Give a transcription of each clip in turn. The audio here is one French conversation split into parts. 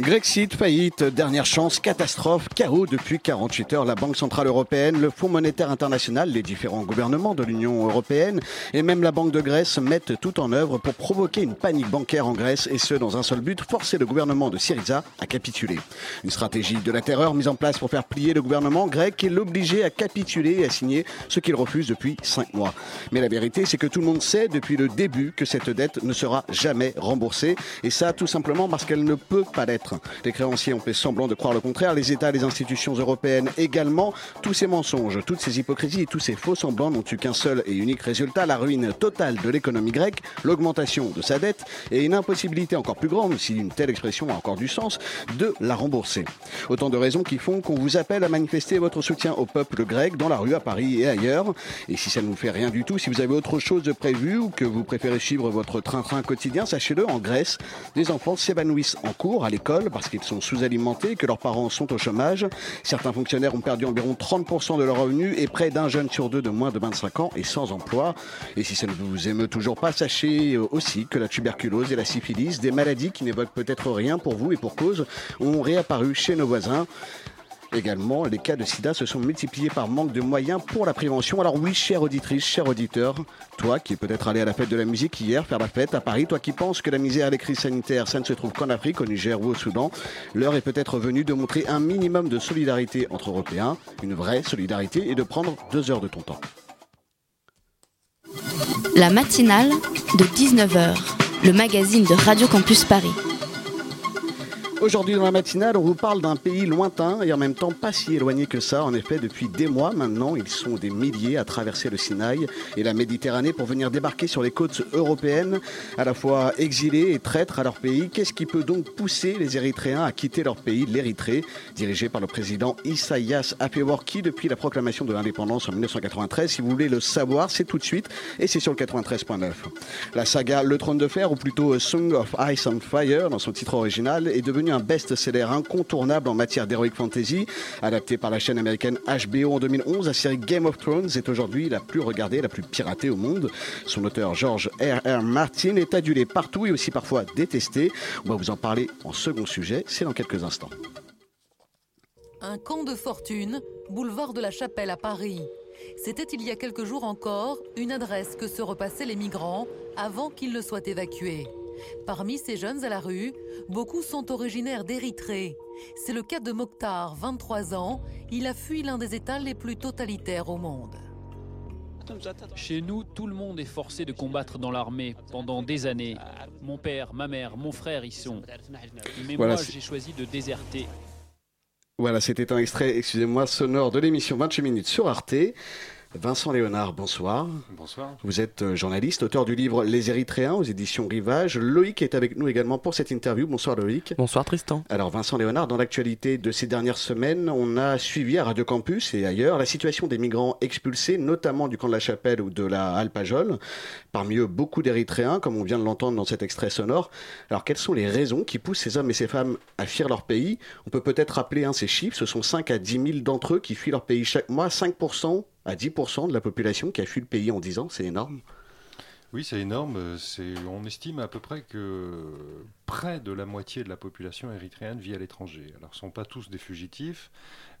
Grexit, faillite, dernière chance, catastrophe, chaos depuis 48 heures. La Banque Centrale Européenne, le Fonds Monétaire International, les différents gouvernements de l'Union Européenne et même la Banque de Grèce mettent tout en œuvre pour provoquer une panique bancaire en Grèce et ce dans un seul but, forcer le gouvernement de Syriza à capituler. Une stratégie de la terreur mise en place pour faire plier le gouvernement grec et l'obliger à capituler et à signer ce qu'il refuse depuis 5 mois. Mais la vérité, c'est que tout le monde sait depuis le début que cette dette ne sera jamais remboursée et ça tout simplement parce qu'elle ne peut pas l'être. Les créanciers ont fait semblant de croire le contraire, les États, les institutions européennes également. Tous ces mensonges, toutes ces hypocrisies et tous ces faux semblants n'ont eu qu'un seul et unique résultat, la ruine totale de l'économie grecque, l'augmentation de sa dette et une impossibilité encore plus grande, si une telle expression a encore du sens, de la rembourser. Autant de raisons qui font qu'on vous appelle à manifester votre soutien au peuple grec dans la rue à Paris et ailleurs. Et si ça ne vous fait rien du tout, si vous avez autre chose de prévu ou que vous préférez suivre votre train-train quotidien, sachez-le, en Grèce, des enfants s'évanouissent en cours à l'école parce qu'ils sont sous-alimentés, que leurs parents sont au chômage. Certains fonctionnaires ont perdu environ 30% de leurs revenus et près d'un jeune sur deux de moins de 25 ans est sans emploi. Et si ça ne vous émeut toujours pas, sachez aussi que la tuberculose et la syphilis, des maladies qui n'évoquent peut-être rien pour vous et pour cause, ont réapparu chez nos voisins. Également, les cas de sida se sont multipliés par manque de moyens pour la prévention. Alors oui, chère auditrice, cher auditeur, toi qui es peut-être allé à la fête de la musique hier, faire la fête à Paris, toi qui penses que la misère et les crises sanitaires, ça ne se trouve qu'en Afrique, au Niger ou au Soudan, l'heure est peut-être venue de montrer un minimum de solidarité entre Européens, une vraie solidarité, et de prendre deux heures de ton temps. La matinale de 19h, le magazine de Radio Campus Paris. Aujourd'hui dans la matinale, on vous parle d'un pays lointain et en même temps pas si éloigné que ça. En effet, depuis des mois maintenant, ils sont des milliers à traverser le Sinaï et la Méditerranée pour venir débarquer sur les côtes européennes, à la fois exilés et traîtres à leur pays. Qu'est-ce qui peut donc pousser les Érythréens à quitter leur pays, l'Érythrée, dirigé par le président Isaias Afewerki depuis la proclamation de l'indépendance en 1993 Si vous voulez le savoir, c'est tout de suite et c'est sur le 93.9. La saga Le Trône de Fer, ou plutôt Song of Ice and Fire dans son titre original, est devenue un best-seller incontournable en matière d'heroic fantasy. Adapté par la chaîne américaine HBO en 2011, la série Game of Thrones est aujourd'hui la plus regardée, la plus piratée au monde. Son auteur George R.R. Martin est adulé partout et aussi parfois détesté. On va vous en parler en second sujet, c'est dans quelques instants. Un camp de fortune, boulevard de la Chapelle à Paris. C'était il y a quelques jours encore une adresse que se repassaient les migrants avant qu'ils ne soient évacués. Parmi ces jeunes à la rue, beaucoup sont originaires d'Érythrée. C'est le cas de Mokhtar, 23 ans. Il a fui l'un des États les plus totalitaires au monde. Chez nous, tout le monde est forcé de combattre dans l'armée pendant des années. Mon père, ma mère, mon frère y sont. Mais Voilà, moi, j'ai choisi de déserter. Voilà, c'était un extrait, excusez-moi, sonore de l'émission 28 minutes sur Arte. Vincent Léonard, bonsoir. Bonsoir. Vous êtes euh, journaliste, auteur du livre Les Érythréens aux éditions Rivage. Loïc est avec nous également pour cette interview. Bonsoir Loïc. Bonsoir Tristan. Alors Vincent Léonard, dans l'actualité de ces dernières semaines, on a suivi à Radio Campus et ailleurs la situation des migrants expulsés, notamment du camp de la Chapelle ou de la Alpajol. Parmi eux, beaucoup d'Érythréens, comme on vient de l'entendre dans cet extrait sonore. Alors quelles sont les raisons qui poussent ces hommes et ces femmes à fuir leur pays? On peut peut-être rappeler hein, ces chiffres. Ce sont 5 à 10 000 d'entre eux qui fuient leur pays chaque mois. 5% à 10% de la population qui a fui le pays en 10 ans. C'est énorme. Oui, c'est énorme. C'est, on estime à peu près que près de la moitié de la population érythréenne vit à l'étranger. Alors, ce ne sont pas tous des fugitifs.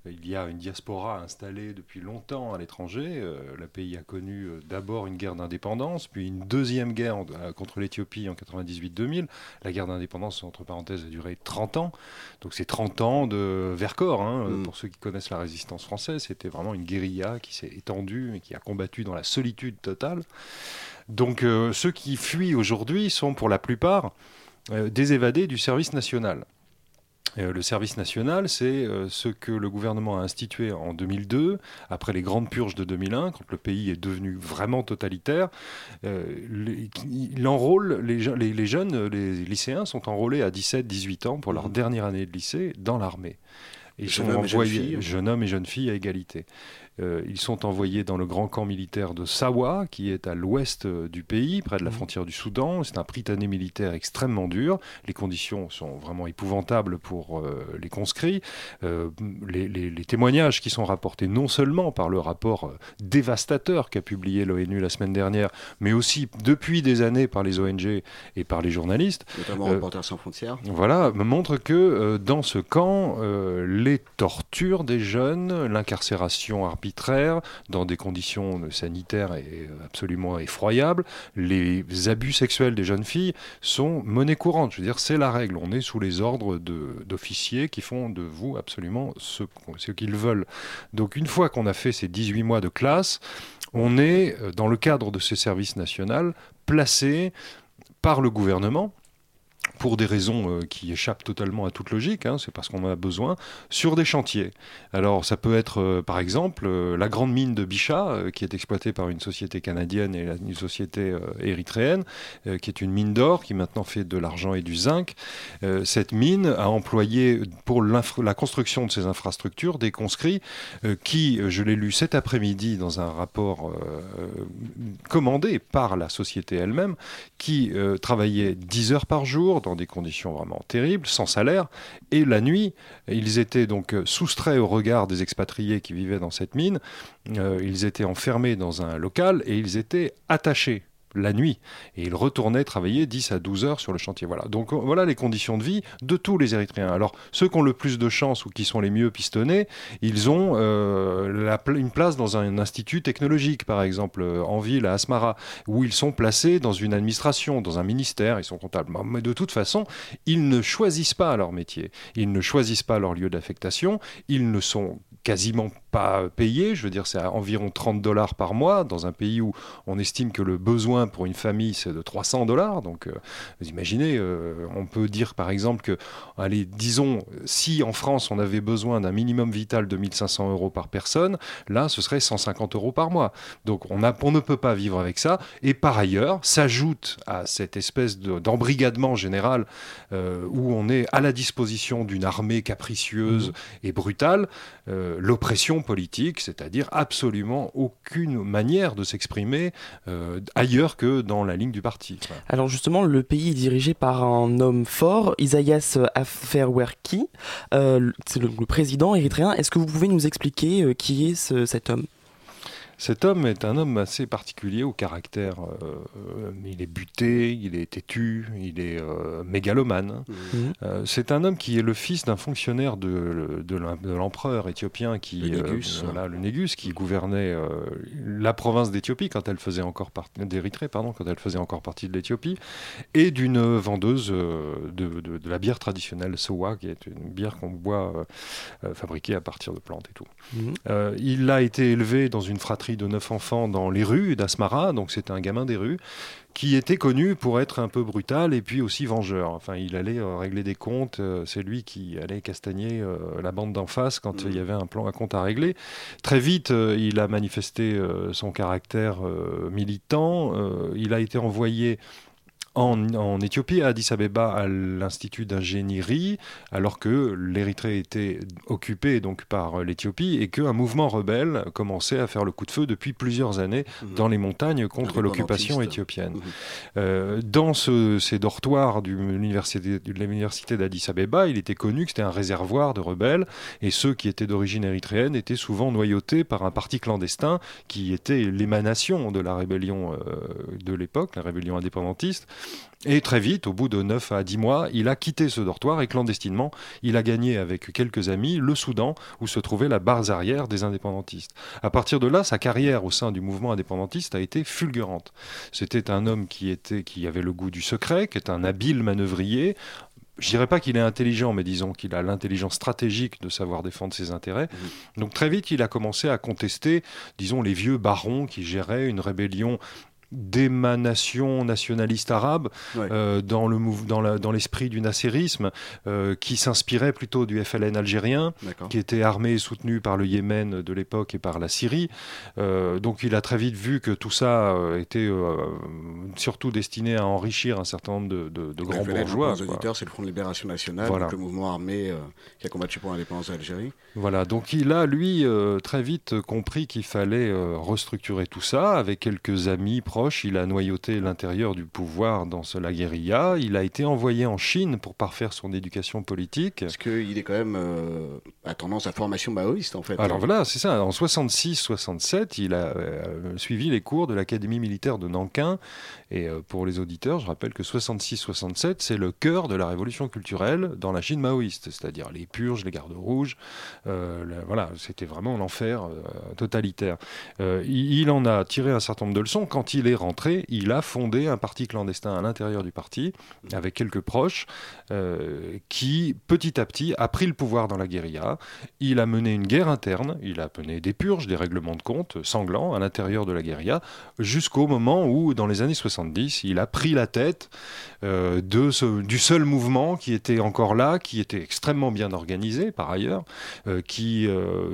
Il y a une diaspora installée depuis longtemps à l'étranger. Euh, le pays a connu euh, d'abord une guerre d'indépendance, puis une deuxième guerre en- euh, contre l'Éthiopie en 98-2000. La guerre d'indépendance, entre parenthèses, a duré 30 ans. Donc c'est 30 ans de Vercors. hein. Mm. Pour ceux qui connaissent la résistance française, c'était vraiment une guérilla qui s'est étendue et qui a combattu dans la solitude totale. Donc euh, ceux qui fuient aujourd'hui sont pour la plupart euh, des évadés du service national. Euh, le service national, c'est euh, ce que le gouvernement a institué en 2002, après les grandes purges de 2001, quand le pays est devenu vraiment totalitaire. Euh, il enrôle les, les, jeunes, les lycéens sont enrôlés à 17-18 ans pour leur mmh. dernière année de lycée dans l'armée. Ils sont envoyés, jeunes hommes et jeunes filles à égalité. Euh, ils sont envoyés dans le grand camp militaire de Sawa, qui est à l'ouest euh, du pays, près de la mmh. frontière du Soudan. C'est un prytanée militaire extrêmement dur. Les conditions sont vraiment épouvantables pour euh, les conscrits. Les, témoignages qui sont rapportés non seulement par le rapport dévastateur qu'a publié l'ONU la semaine dernière, mais aussi depuis des années par les ONG et par les journalistes. Notamment Reporters sans frontières. Voilà, montrent que dans ce camp, les tortures des jeunes, l'incarcération arbitraire, dans des conditions sanitaires absolument effroyables. Les abus sexuels des jeunes filles sont monnaie courante. Je veux dire, c'est la règle. On est sous les ordres d'officiers qui font de vous absolument ce, ce qu'ils veulent. Donc une fois qu'on a fait ces 18 mois de classe, on est, euh, dans le cadre de ce service national, placé par le gouvernement pour des raisons euh, qui échappent totalement à toute logique, hein, c'est parce qu'on en a besoin, sur des chantiers. Alors ça peut être euh, par exemple euh, la grande mine de Bichat, qui est exploitée par une société canadienne et une société érythréenne, qui est une mine d'or, qui maintenant fait de l'argent et du zinc. cette mine a employé pour la construction de ces infrastructures des conscrits qui, je l'ai lu cet après-midi dans un rapport commandé par la société elle-même, qui travaillaient 10 heures par jour dans des conditions vraiment terribles, sans salaire. Et la nuit, ils étaient donc soustraits au regard des expatriés qui vivaient dans cette mine. Euh, ils étaient enfermés dans un local et ils étaient attachés la nuit. Et ils retournaient travailler 10 à 12 heures sur le chantier. Voilà. Donc voilà les conditions de vie de tous les Érythréens. Alors ceux qui ont le plus de chance ou qui sont les mieux pistonnés, ils ont euh, une place dans un, institut technologique, par exemple, euh, en ville, à Asmara, où ils sont placés dans une administration, dans un ministère, ils sont comptables. Mais de toute façon, ils ne choisissent pas leur métier. Ils ne choisissent pas leur lieu d'affectation. Ils ne sont quasiment pas payés. Je veux dire, c'est à environ 30 dollars par mois dans un pays où on estime que le besoin pour une famille, c'est de 300 dollars. Donc, euh, vous imaginez, euh, on peut dire par exemple que, allez, disons, si en France on avait besoin d'un minimum vital de 1500 euros par personne, là, ce serait 150 euros par mois. Donc, on, a, on ne peut pas vivre avec ça. Et par ailleurs, s'ajoute à cette espèce d'embrigadement général euh, où on est à la disposition d'une armée capricieuse mmh. et brutale, l'oppression politique, c'est-à-dire absolument aucune manière de s'exprimer euh, ailleurs que dans la ligne du parti. Alors justement, le pays est dirigé par un homme fort, Isaias Afwerki, euh, c'est le, président érythréen. Est-ce que vous pouvez nous expliquer euh, qui est cet homme? Cet homme est un homme assez particulier au caractère. Euh, il est buté, il est têtu, il est euh, mégalomane. Mmh. Euh, c'est un homme qui est le fils d'un fonctionnaire de, de l'empereur éthiopien qui, le Négus, voilà, le Négus qui gouvernait la province d'Éthiopie quand elle faisait encore partie d'Érythrée, pardon, quand elle faisait encore partie de l'Éthiopie, et d'une vendeuse de, de, la bière traditionnelle Sowa, qui est une bière qu'on boit fabriquée à partir de plantes et tout. Mmh. il a été élevé dans une fratrie de neuf enfants dans les rues d'Asmara, donc c'était un gamin des rues, qui était connu pour être un peu brutal et puis aussi vengeur. Enfin, il allait euh, régler des comptes, euh, c'est lui qui allait castagner euh, la bande d'en face quand il y avait un plan à compte à régler. Très vite, il a manifesté son caractère militant, il a été envoyé en, Éthiopie, à Addis Abeba, à l'Institut d'ingénierie, alors que l'Érythrée était occupée donc par l'Éthiopie et qu'un mouvement rebelle commençait à faire le coup de feu depuis plusieurs années mhm. dans les montagnes contre l'occupation éthiopienne. Mhm. Euh, dans ces dortoirs de l'université d'Addis Abeba, il était connu que c'était un réservoir de rebelles et ceux qui étaient d'origine érythréenne étaient souvent noyautés par un parti clandestin qui était l'émanation de la rébellion euh, de l'époque, la rébellion indépendantiste. Et très vite, au bout de 9 à 10 mois, il a quitté ce dortoir et clandestinement, il a gagné avec quelques amis le Soudan, où se trouvait la barre arrière des indépendantistes. À partir de là, sa carrière au sein du mouvement indépendantiste a été fulgurante. C'était un homme qui, était, qui avait le goût du secret, qui est un habile manœuvrier, je dirais pas qu'il est intelligent, mais disons qu'il a l'intelligence stratégique de savoir défendre ses intérêts. Mmh. Donc très vite, il a commencé à contester, disons, les vieux barons qui géraient une rébellion d'émanation nationaliste arabe euh, dans le dans, la, dans l'esprit du nasserisme euh, qui s'inspirait plutôt du FLN algérien qui était armé et soutenu par le Yémen de l'époque et par la Syrie. Euh, donc il a très vite vu que tout ça était surtout destiné à enrichir un certain nombre de, de, grands bourgeois auditeurs c'est le Front de Libération Nationale le mouvement armé qui a combattu pour l'indépendance d'Algérie voilà. Donc il a lui très vite compris qu'il fallait restructurer tout ça avec quelques amis proches il a noyauté l'intérieur du pouvoir dans la guérilla. Il a été envoyé en Chine pour parfaire son éducation politique. Parce qu'il est quand même euh, à tendance à formation maoïste en fait. Alors voilà, c'est ça. En 66-67, il a euh, suivi les cours de l'Académie militaire de Nankin. Et euh, pour les auditeurs, je rappelle que 66-67, c'est le cœur de la révolution culturelle dans la Chine maoïste, c'est-à-dire les purges, les gardes rouges. voilà, c'était vraiment l'enfer totalitaire. il en a tiré un certain nombre de leçons quand il est rentré, il a fondé un parti clandestin à l'intérieur du parti, avec quelques proches, euh, qui petit à petit a pris le pouvoir dans la guérilla. Il a mené une guerre interne, il a mené des purges, des règlements de compte sanglants à l'intérieur de la guérilla, jusqu'au moment où, dans les années 70, il a pris la tête euh, du seul mouvement qui était encore là, qui était extrêmement bien organisé par ailleurs, euh, qui,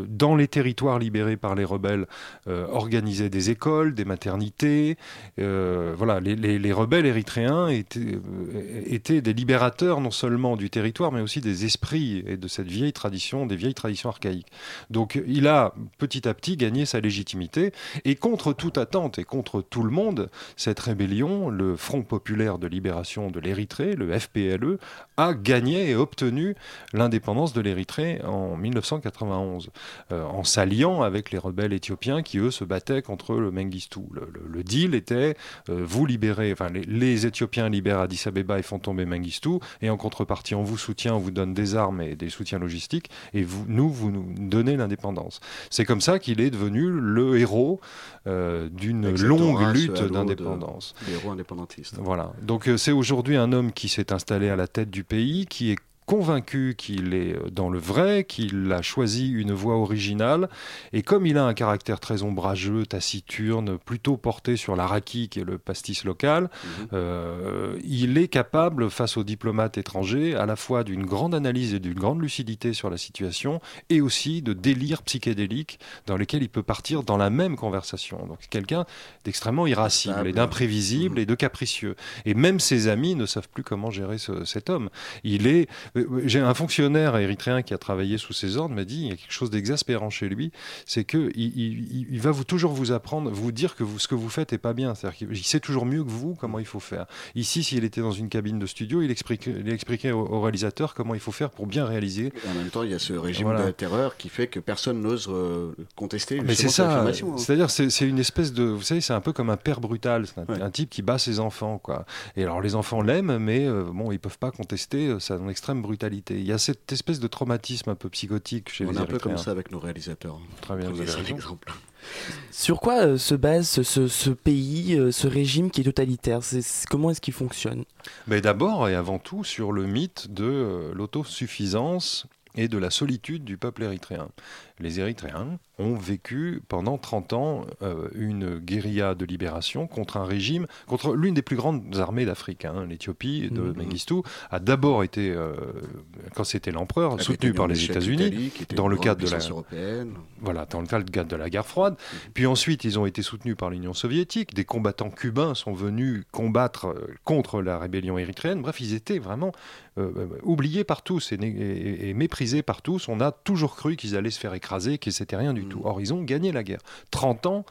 dans les territoires libérés par les rebelles, organisait des écoles, des maternités, euh, voilà, les, rebelles érythréens euh, étaient, des libérateurs non seulement du territoire, mais aussi des esprits et de cette vieille tradition, des vieilles traditions archaïques. Donc il a petit à petit gagné sa légitimité, et contre toute attente et contre tout le monde, cette rébellion, le Front populaire de libération de l'Érythrée, le FPLE, a gagné et obtenu l'indépendance de l'Érythrée en 1991, euh, en s'alliant avec les rebelles éthiopiens qui, eux, se battaient contre le Mengistu. le deal était euh, vous libérez, enfin les, Éthiopiens libèrent Addis Abeba et font tomber Mengistu, et en contrepartie, on vous soutient, on vous donne des armes et des soutiens logistiques, et vous, nous, vous nous donnez l'indépendance. C'est comme ça qu'il est devenu le héros euh, d'une longue lutte d'indépendance. Héros. Voilà. Donc euh, c'est aujourd'hui un homme qui s'est installé à la tête du pays, qui est convaincu qu'il est dans le vrai, qu'il a choisi une voie originale, et comme il a un caractère très ombrageux, taciturne, plutôt porté sur l'araki, qui est le pastis local, mhm. euh, il est capable, face aux diplomates étrangers, à la fois d'une grande analyse et d'une grande lucidité sur la situation, et aussi de délires psychédéliques dans lesquels il peut partir dans la même conversation. Donc quelqu'un d'extrêmement irascible et d'imprévisible mhm. et de capricieux. Et même ses amis ne savent plus comment gérer cet homme. Il est euh, j'ai un fonctionnaire érythréen qui a travaillé sous ses ordres m'a dit il y a quelque chose d'exaspérant chez lui, c'est que il, va vous toujours vous apprendre, vous dire que vous, ce que vous faites est pas bien. C'est-à-dire qu'il sait toujours mieux que vous comment il faut faire. Ici, s'il était dans une cabine de studio, il expliquait, il expliquait au, réalisateur comment il faut faire pour bien réaliser. en même temps, il y a ce régime de terreur qui fait que personne n'ose euh, contester. Mais c'est ça. Hein. C'est-à-dire, c'est une espèce de, vous savez, c'est un peu comme un père brutal, un, un, type qui bat ses enfants, quoi. Et alors les enfants l'aiment, mais euh, bon, ils peuvent pas contester. Ça dans l'extrême brutalité. Il y a cette espèce de traumatisme un peu psychotique chez On les On est un peu comme ça avec nos réalisateurs. Très bien, vous avez exemple. Sur quoi euh, se base ce, pays, euh, ce régime qui est totalitaire? Comment est-ce qu'il fonctionne? Mais D'abord et avant tout sur le mythe de euh, l'autosuffisance et de la solitude du peuple érythréen. Les Érythréens ont vécu pendant 30 ans euh, une guérilla de libération contre un régime, contre l'une des plus grandes armées d'Afrique. Hein. L'Éthiopie de mmh. Mengistu a d'abord été, euh, quand c'était l'empereur, soutenu par les États-Unis dans le cadre de la européenne. Voilà, dans le cadre de la guerre froide. Mmh. Puis ensuite, ils ont été soutenus par l'Union soviétique. Des combattants cubains sont venus combattre euh, contre la rébellion érythréenne. Bref, ils étaient vraiment oubliés par tous et, méprisés par tous. On a toujours cru qu'ils allaient se faire écraser, qu'ils c'était rien du mmh. tout. Or, ils ont gagné la guerre. 30 ans,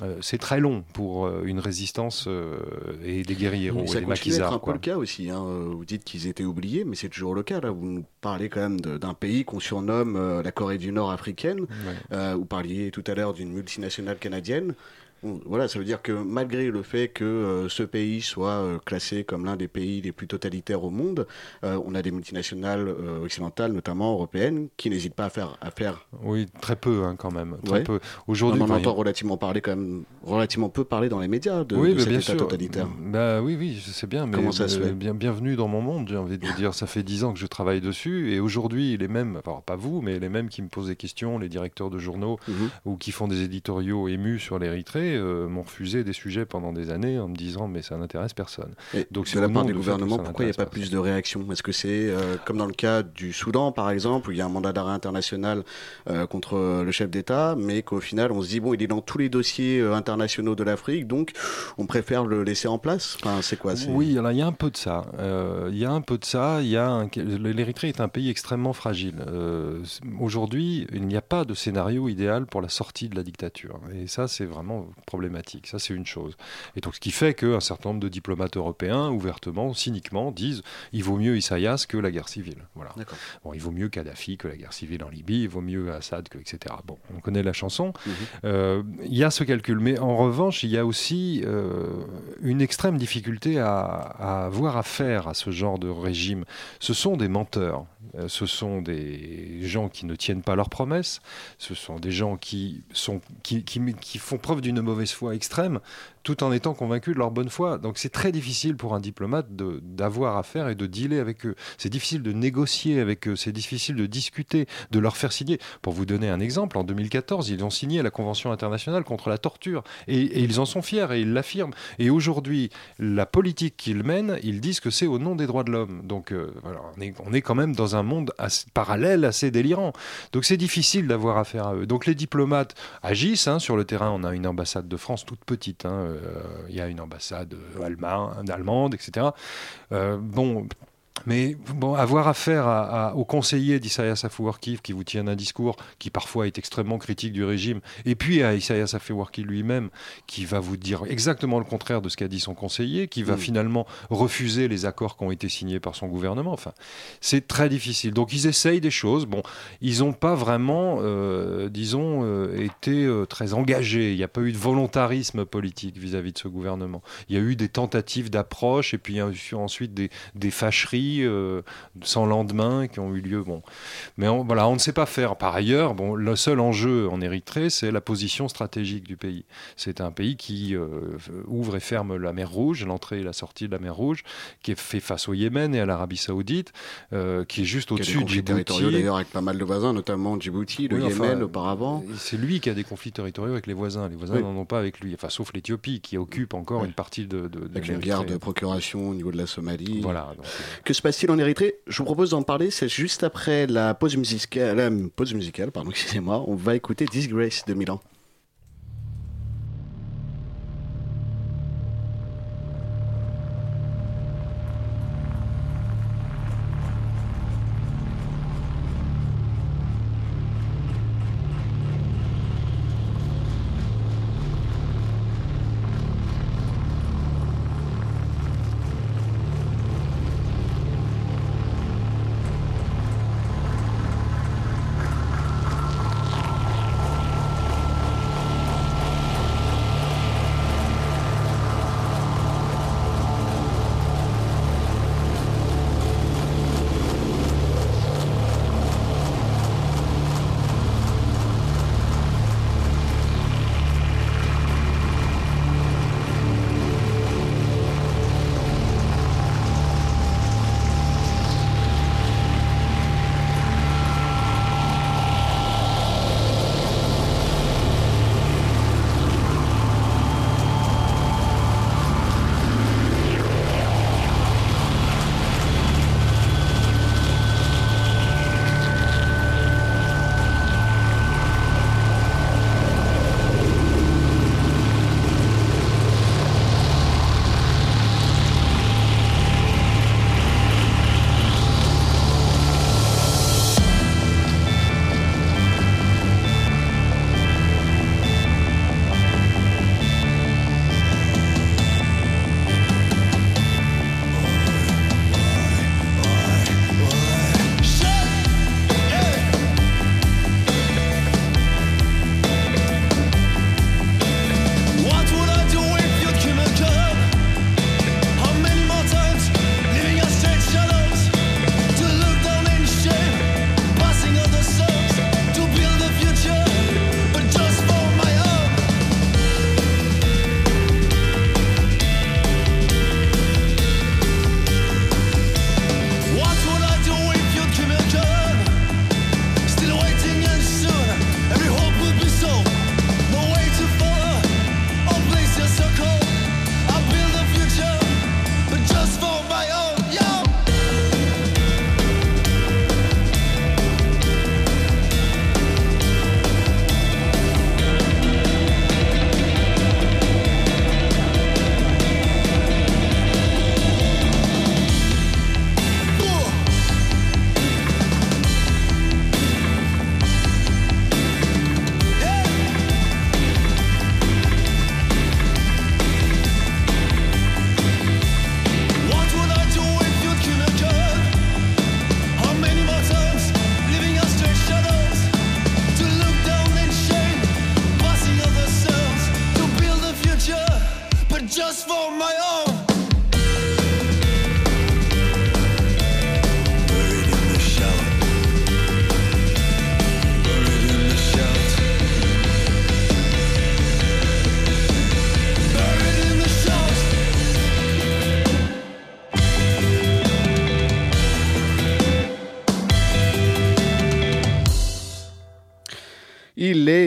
euh, c'est très long pour euh, une résistance euh, et des guerriers et ça des maquisards. C'est un peu le cas aussi. Hein. Vous dites qu'ils étaient oubliés, mais c'est toujours le cas. Là, vous nous parlez quand même d'un pays qu'on surnomme la Corée du Nord africaine. vous parliez tout à l'heure d'une multinationale canadienne. Voilà, ça veut dire que malgré le fait que euh, ce pays soit euh, classé comme l'un des pays les plus totalitaires au monde, euh, on a des multinationales occidentales, notamment européennes, qui n'hésitent pas à faire, à faire. Oui, très peu hein, quand même. Très peu. Aujourd'hui, on en entend relativement parler quand même, relativement peu parler dans les médias de, oui, cet état totalitaire. Bah oui, oui, je sais bien. Mais Comment ça se fait? bien, Bienvenue dans mon monde. J'ai envie de vous dire, ça fait dix ans que je travaille dessus, et aujourd'hui, les mêmes, enfin pas vous, mais les mêmes qui me posent des questions, les directeurs de journaux mhm. ou qui font des éditoriaux émus sur l'Érythrée euh, m'ont refusé des sujets pendant des années en me disant mais ça n'intéresse personne. Et Donc c'est la part des gouvernements, pourquoi il n'y a pas plus de réactions? Est-ce que c'est euh, comme dans le cas du Soudan, par exemple, où il y a un mandat d'arrêt international euh, contre le chef d'État, mais qu'au final, on se dit, bon, il est dans tous les dossiers internationaux de l'Afrique, donc on préfère le laisser en place? Enfin, c'est quoi? Oui, alors il y a un peu de ça. Il y a un peu de ça. Il y a un- L'Érythrée est un pays extrêmement fragile. Aujourd'hui, il n'y a pas de scénario idéal pour la sortie de la dictature. Et ça, c'est vraiment problématique. Ça, c'est une chose. Et donc, ce qui fait qu'un certain nombre de diplomates européens, ouvertement, cyniquement, disent il vaut mieux Issaïas que la guerre civile. Voilà. Bon, il vaut mieux Kadhafi que la guerre civile en Libye. Il vaut mieux Assad que etc. Bon, on connaît la chanson. Mhm. Euh, Il y a ce calcul, mais en revanche, il y a aussi euh, une extrême difficulté à, à avoir affaire à ce genre de régime. Ce sont des menteurs, Euh, ce sont des gens qui ne tiennent pas leurs promesses, ce sont des gens qui, sont, qui, qui, qui font preuve d'une mauvaise foi extrême tout en étant convaincus de leur bonne foi. Donc c'est très difficile pour un diplomate d'avoir affaire et de dealer avec eux. C'est difficile de négocier avec eux, c'est difficile de discuter, de leur faire signer. Pour vous donner un exemple, en 2014, ils ont signé la Convention internationale contre la torture et, ils en sont fiers et ils l'affirment. Et aujourd'hui, la politique qu'ils mènent, ils disent que c'est au nom des droits de l'homme. Donc euh, voilà, on, est, quand même dans un monde parallèle assez délirant. Donc c'est difficile d'avoir affaire à eux. Donc les diplomates agissent hein, sur le terrain. On a une ambassade de France toute petite. hein, euh, Il y a une ambassade euh, allemande, allemande etc. Euh, bon. Mais bon, avoir affaire à, à- au conseiller d'Isaias Afewerki qui vous tient un discours qui parfois est extrêmement critique du régime, et puis à Isaias Afewerki lui-même qui va vous dire exactement le contraire de ce qu'a dit son conseiller, qui va Mm. finalement refuser les accords qui ont été signés par son gouvernement. Enfin, c'est très difficile. Donc ils essayent des choses. Bon, ils n'ont pas vraiment, euh, disons, euh, été euh, très engagés. Il n'y a pas eu de volontarisme politique vis-à-vis de ce gouvernement. Il y a eu des tentatives d'approche et puis il y a eu ensuite des, des fâcheries euh, sans lendemain qui ont eu lieu. Bon, mais on, voilà, on ne sait pas faire. Par ailleurs, bon, le seul enjeu en Érythrée, c'est la position stratégique du pays. C'est un pays qui euh, ouvre et ferme la mer Rouge, l'entrée et la sortie de la mer Rouge, qui est fait face au Yémen et à l'Arabie Saoudite, euh, qui est juste Qui a des au-dessus conflits du territoriaux d'ailleurs avec pas mal de voisins, notamment Djibouti, le Oui, enfin, Yémen auparavant. C'est lui qui a des conflits territoriaux avec les voisins. Les voisins Oui. n'en ont pas avec lui. Enfin, sauf l'Éthiopie qui occupe encore une partie de, de, de Avec une guerre de procuration au niveau de la Somalie. Voilà. donc, Que se passe-t-il en Érythrée Je vous propose d'en parler, c'est juste après la pause musicale. La pause musicale, pardon, excusez-moi. On va écouter Disgrace de Milan.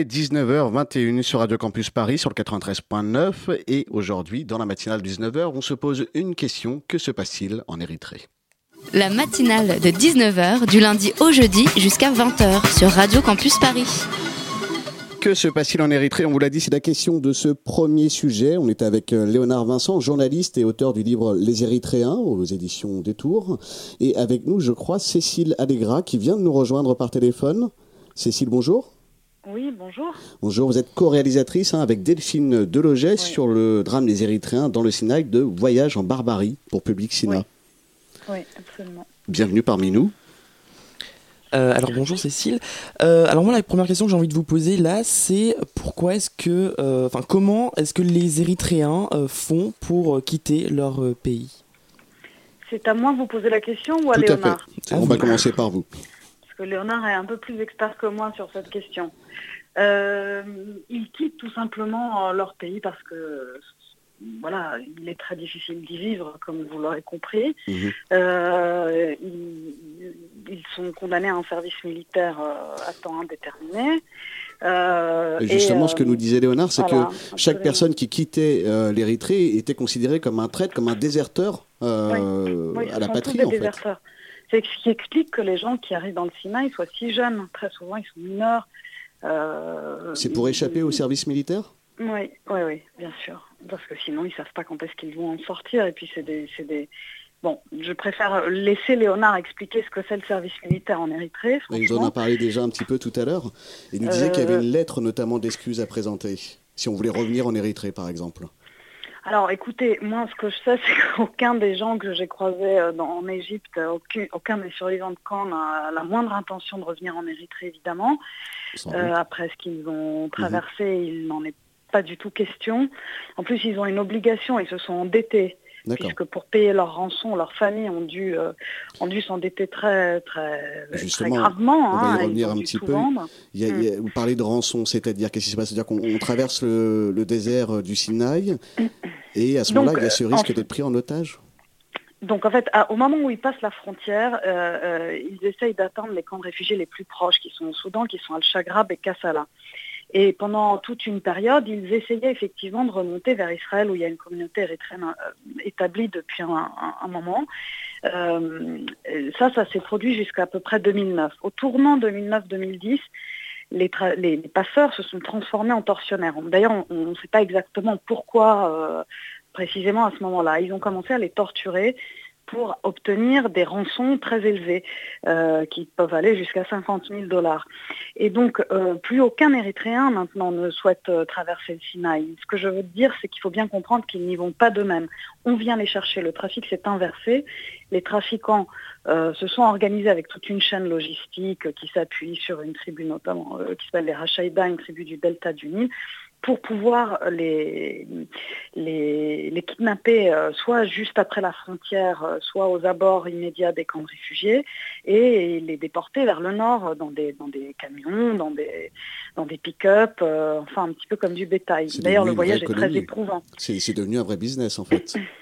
Est 19h21 sur Radio Campus Paris sur le 93.9 et aujourd'hui, dans la matinale 19h, on se pose une question. Que se passe-t-il en Érythrée? La matinale de 19h du lundi au jeudi jusqu'à 20h sur Radio Campus Paris. Que se passe-t-il en Érythrée? On vous l'a dit, c'est la question de ce premier sujet. On est avec euh, Léonard Vincent, journaliste et auteur du livre Les Érythréens aux éditions Détour. Et avec nous, je crois, Cécile Allegra qui vient de nous rejoindre par téléphone. Cécile, bonjour. Oui, bonjour. Bonjour, vous êtes co-réalisatrice hein, avec Delphine Delogès sur le drame des Érythréens dans le Sinaï de Voyage en Barbarie pour Public Sina. Oui, absolument. Bienvenue parmi nous. Euh, alors bonjour Cécile. Euh, alors moi la première question que j'ai envie de vous poser là, c'est pourquoi est-ce que, euh, enfin comment est-ce que les Érythréens font pour quitter leur pays? C'est à moi de vous poser la question ou à Tout Léonard à fait. On va commencer par vous. Que Léonard est un peu plus expert que moi sur cette question. ils quittent tout simplement leur pays parce que voilà, il est très difficile d'y vivre, comme vous l'aurez compris. Mhm. Euh, ils, ils sont condamnés à un service militaire euh, à temps indéterminé. Euh, Et justement, et, ce que nous disait Léonard, c'est voilà, que chaque absolument. personne qui quittait euh, l'Érythrée était considérée comme un traître, comme un déserteur euh, Oui, à la patrie, en fait. déserteurs. C'est ce qui explique que les gens qui arrivent dans le Sinaï soient si jeunes. Très souvent, ils sont mineurs. Euh, C'est pour ils- échapper au service militaire? Oui, oui, oui, bien sûr. Parce que sinon, ils savent pas quand est-ce qu'ils vont en sortir. Et puis, c'est des, c'est des... Bon, je préfère laisser Léonard expliquer ce que c'est le service militaire en Érythrée. Il en a parlé déjà un petit peu tout à l'heure. Il nous disait qu'il y avait Euh, une lettre notamment d'excuses à présenter, si on voulait revenir en Érythrée, par exemple. Alors, écoutez, moi, ce que je sais, c'est qu'aucun des gens que j'ai croisés euh, dans- en Égypte, euh, aucun, aucun des survivants de camp n'a la moindre intention de revenir en Érythrée, évidemment. Euh, après ce qu'ils ont traversé, il n'en est pas du tout question. En plus, ils ont une obligation, ils se sont endettés. Puisque pour payer leur rançon, leurs familles ont dû, euh, ont dû s'endetter très, très, très gravement. on va y hein, revenir un petit peu. vendre. Il y a- il y a- vous parlez de rançon, c'est-à-dire qu'est-ce qui se passe? C'est-à-dire qu'on on traverse le, le désert euh, du Sinaï et à ce moment-là, il y a ce euh, risque en- d'être pris en otage? Donc en fait, à- au moment où ils passent la frontière, euh, euh, ils essayent d'atteindre les camps de réfugiés les plus proches, qui sont au Soudan, qui sont Al-Shagrab et Kassala. Et pendant toute une période, ils essayaient effectivement de remonter vers Israël, où il y a une communauté érythréenne euh, établie depuis un, moment. Euh, ça, ça s'est produit jusqu'à à peu près 2009. Au tournant 2009-2010, les, tra- les- les passeurs se sont transformés en tortionnaires. D'ailleurs, on ne sait pas exactement pourquoi euh, précisément à ce moment-là. Ils ont commencé à les torturer pour obtenir des rançons très élevées, euh, qui peuvent aller jusqu'à 50 000 dollars. Et donc, euh, plus aucun Érythréen maintenant ne souhaite euh, traverser le Sinaï. Ce que je veux dire, c'est qu'il faut bien comprendre qu'ils n'y vont pas d'eux-mêmes. On vient les chercher. Le trafic s'est inversé. Les trafiquants se sont organisés avec toute une chaîne logistique qui s'appuie sur une tribu notamment qui s'appelle les Rachaïda, une tribu du delta du Nil, pour pouvoir les, les, les kidnapper euh, soit juste après la frontière, euh, soit aux abords immédiats des camps de réfugiés, et les déporter vers le nord euh, dans des, dans des camions, dans des, dans des pick-up, euh, enfin un petit peu comme du bétail. D'ailleurs, le voyage est très éprouvant. C'est devenu un vrai business, en fait.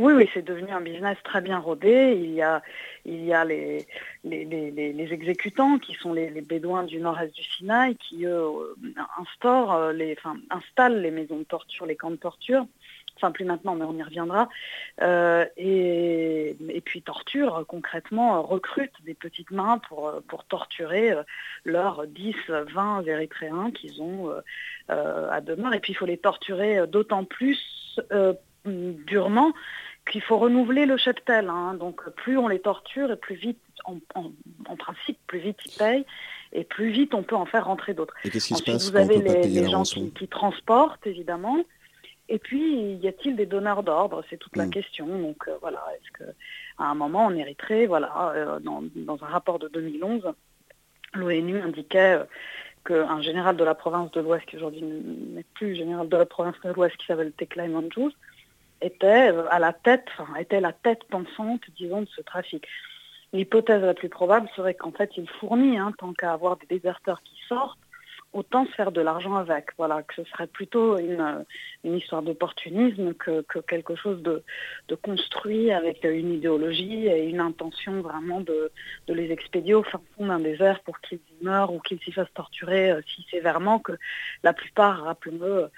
Oui, oui, c'est devenu un business très bien rodé. Il y a, il y a les, les, les, les- exécutants qui sont les, bédouins du nord-est du Sinaï qui, euh, instaurent, euh, les, enfin, installent les maisons de torture, les camps de torture. Enfin, plus maintenant, mais on y reviendra. Euh, et, et puis torture, concrètement, recrutent des petites mains pour, pour torturer leurs 10, 20 Érythréens qu'ils ont à demeure. Et puis, il faut les torturer d'autant plus durement qu'il faut renouveler le cheptel. hein. Donc plus on les torture et plus vite, en, principe, plus vite ils payent et plus vite on peut en faire rentrer d'autres. Et qu'est-ce qui se passe vous quand on avez peut les, gens qui, qui transportent, évidemment. Et puis, y a-t-il des donneurs d'ordre C'est toute la Mm. question. Donc euh, voilà, est-ce que à un moment en Érythrée, voilà, euh, dans, dans un rapport de 2011, l'ONU indiquait euh, qu'un général de la province de l'Ouest, qui aujourd'hui n'est plus général de la province de l'Ouest, qui s'appelle Tekla Manjous, était euh, à la tête, enfin, était la tête pensante, disons, de ce trafic. L'hypothèse la plus probable serait qu'en fait, il fournit, hein, tant qu'à avoir des déserteurs qui sortent, autant se faire de l'argent avec. Voilà, que ce serait plutôt une, une histoire d'opportunisme que, quelque chose de, construit avec une idéologie et une intention vraiment de, les expédier au fin fond d'un désert pour qu'ils meurent ou qu'ils s'y fassent torturer euh, si sévèrement que la plupart, rappelons-le,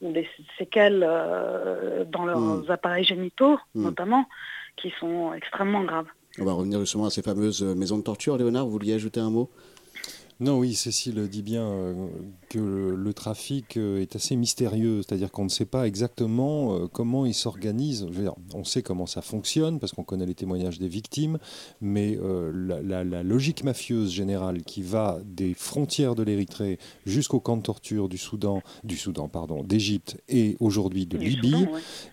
ont des séquelles euh, dans leurs mmh. appareils génitaux, mmh. notamment, qui sont extrêmement graves. On va revenir justement à ces fameuses maisons de torture. Léonard, vous vouliez ajouter un mot? Non, oui, Cécile dit bien euh, que le, trafic euh, est assez mystérieux, c'est-à-dire qu'on ne sait pas exactement euh, comment il s'organise. On sait comment ça fonctionne parce qu'on connaît les témoignages des victimes, mais la, logique mafieuse générale qui va des frontières de l'Érythrée jusqu'au camp de torture du Soudan, du Soudan, pardon, d'Égypte et aujourd'hui de Libye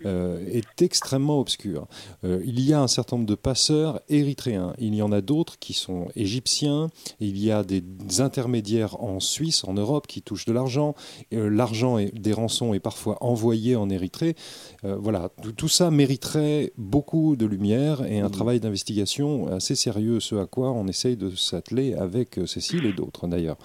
est extrêmement obscure. il y a un certain nombre de passeurs érythréens, il y en a d'autres qui sont égyptiens, il y a des intermédiaires en Suisse, en Europe, qui touchent de l'argent. Euh, l'argent des rançons est parfois envoyé en Érythrée. Euh, voilà, tout, ça mériterait beaucoup de lumière et un mmh. travail d'investigation assez sérieux, ce à quoi on essaye de s'atteler avec euh, Cécile et d'autres d'ailleurs.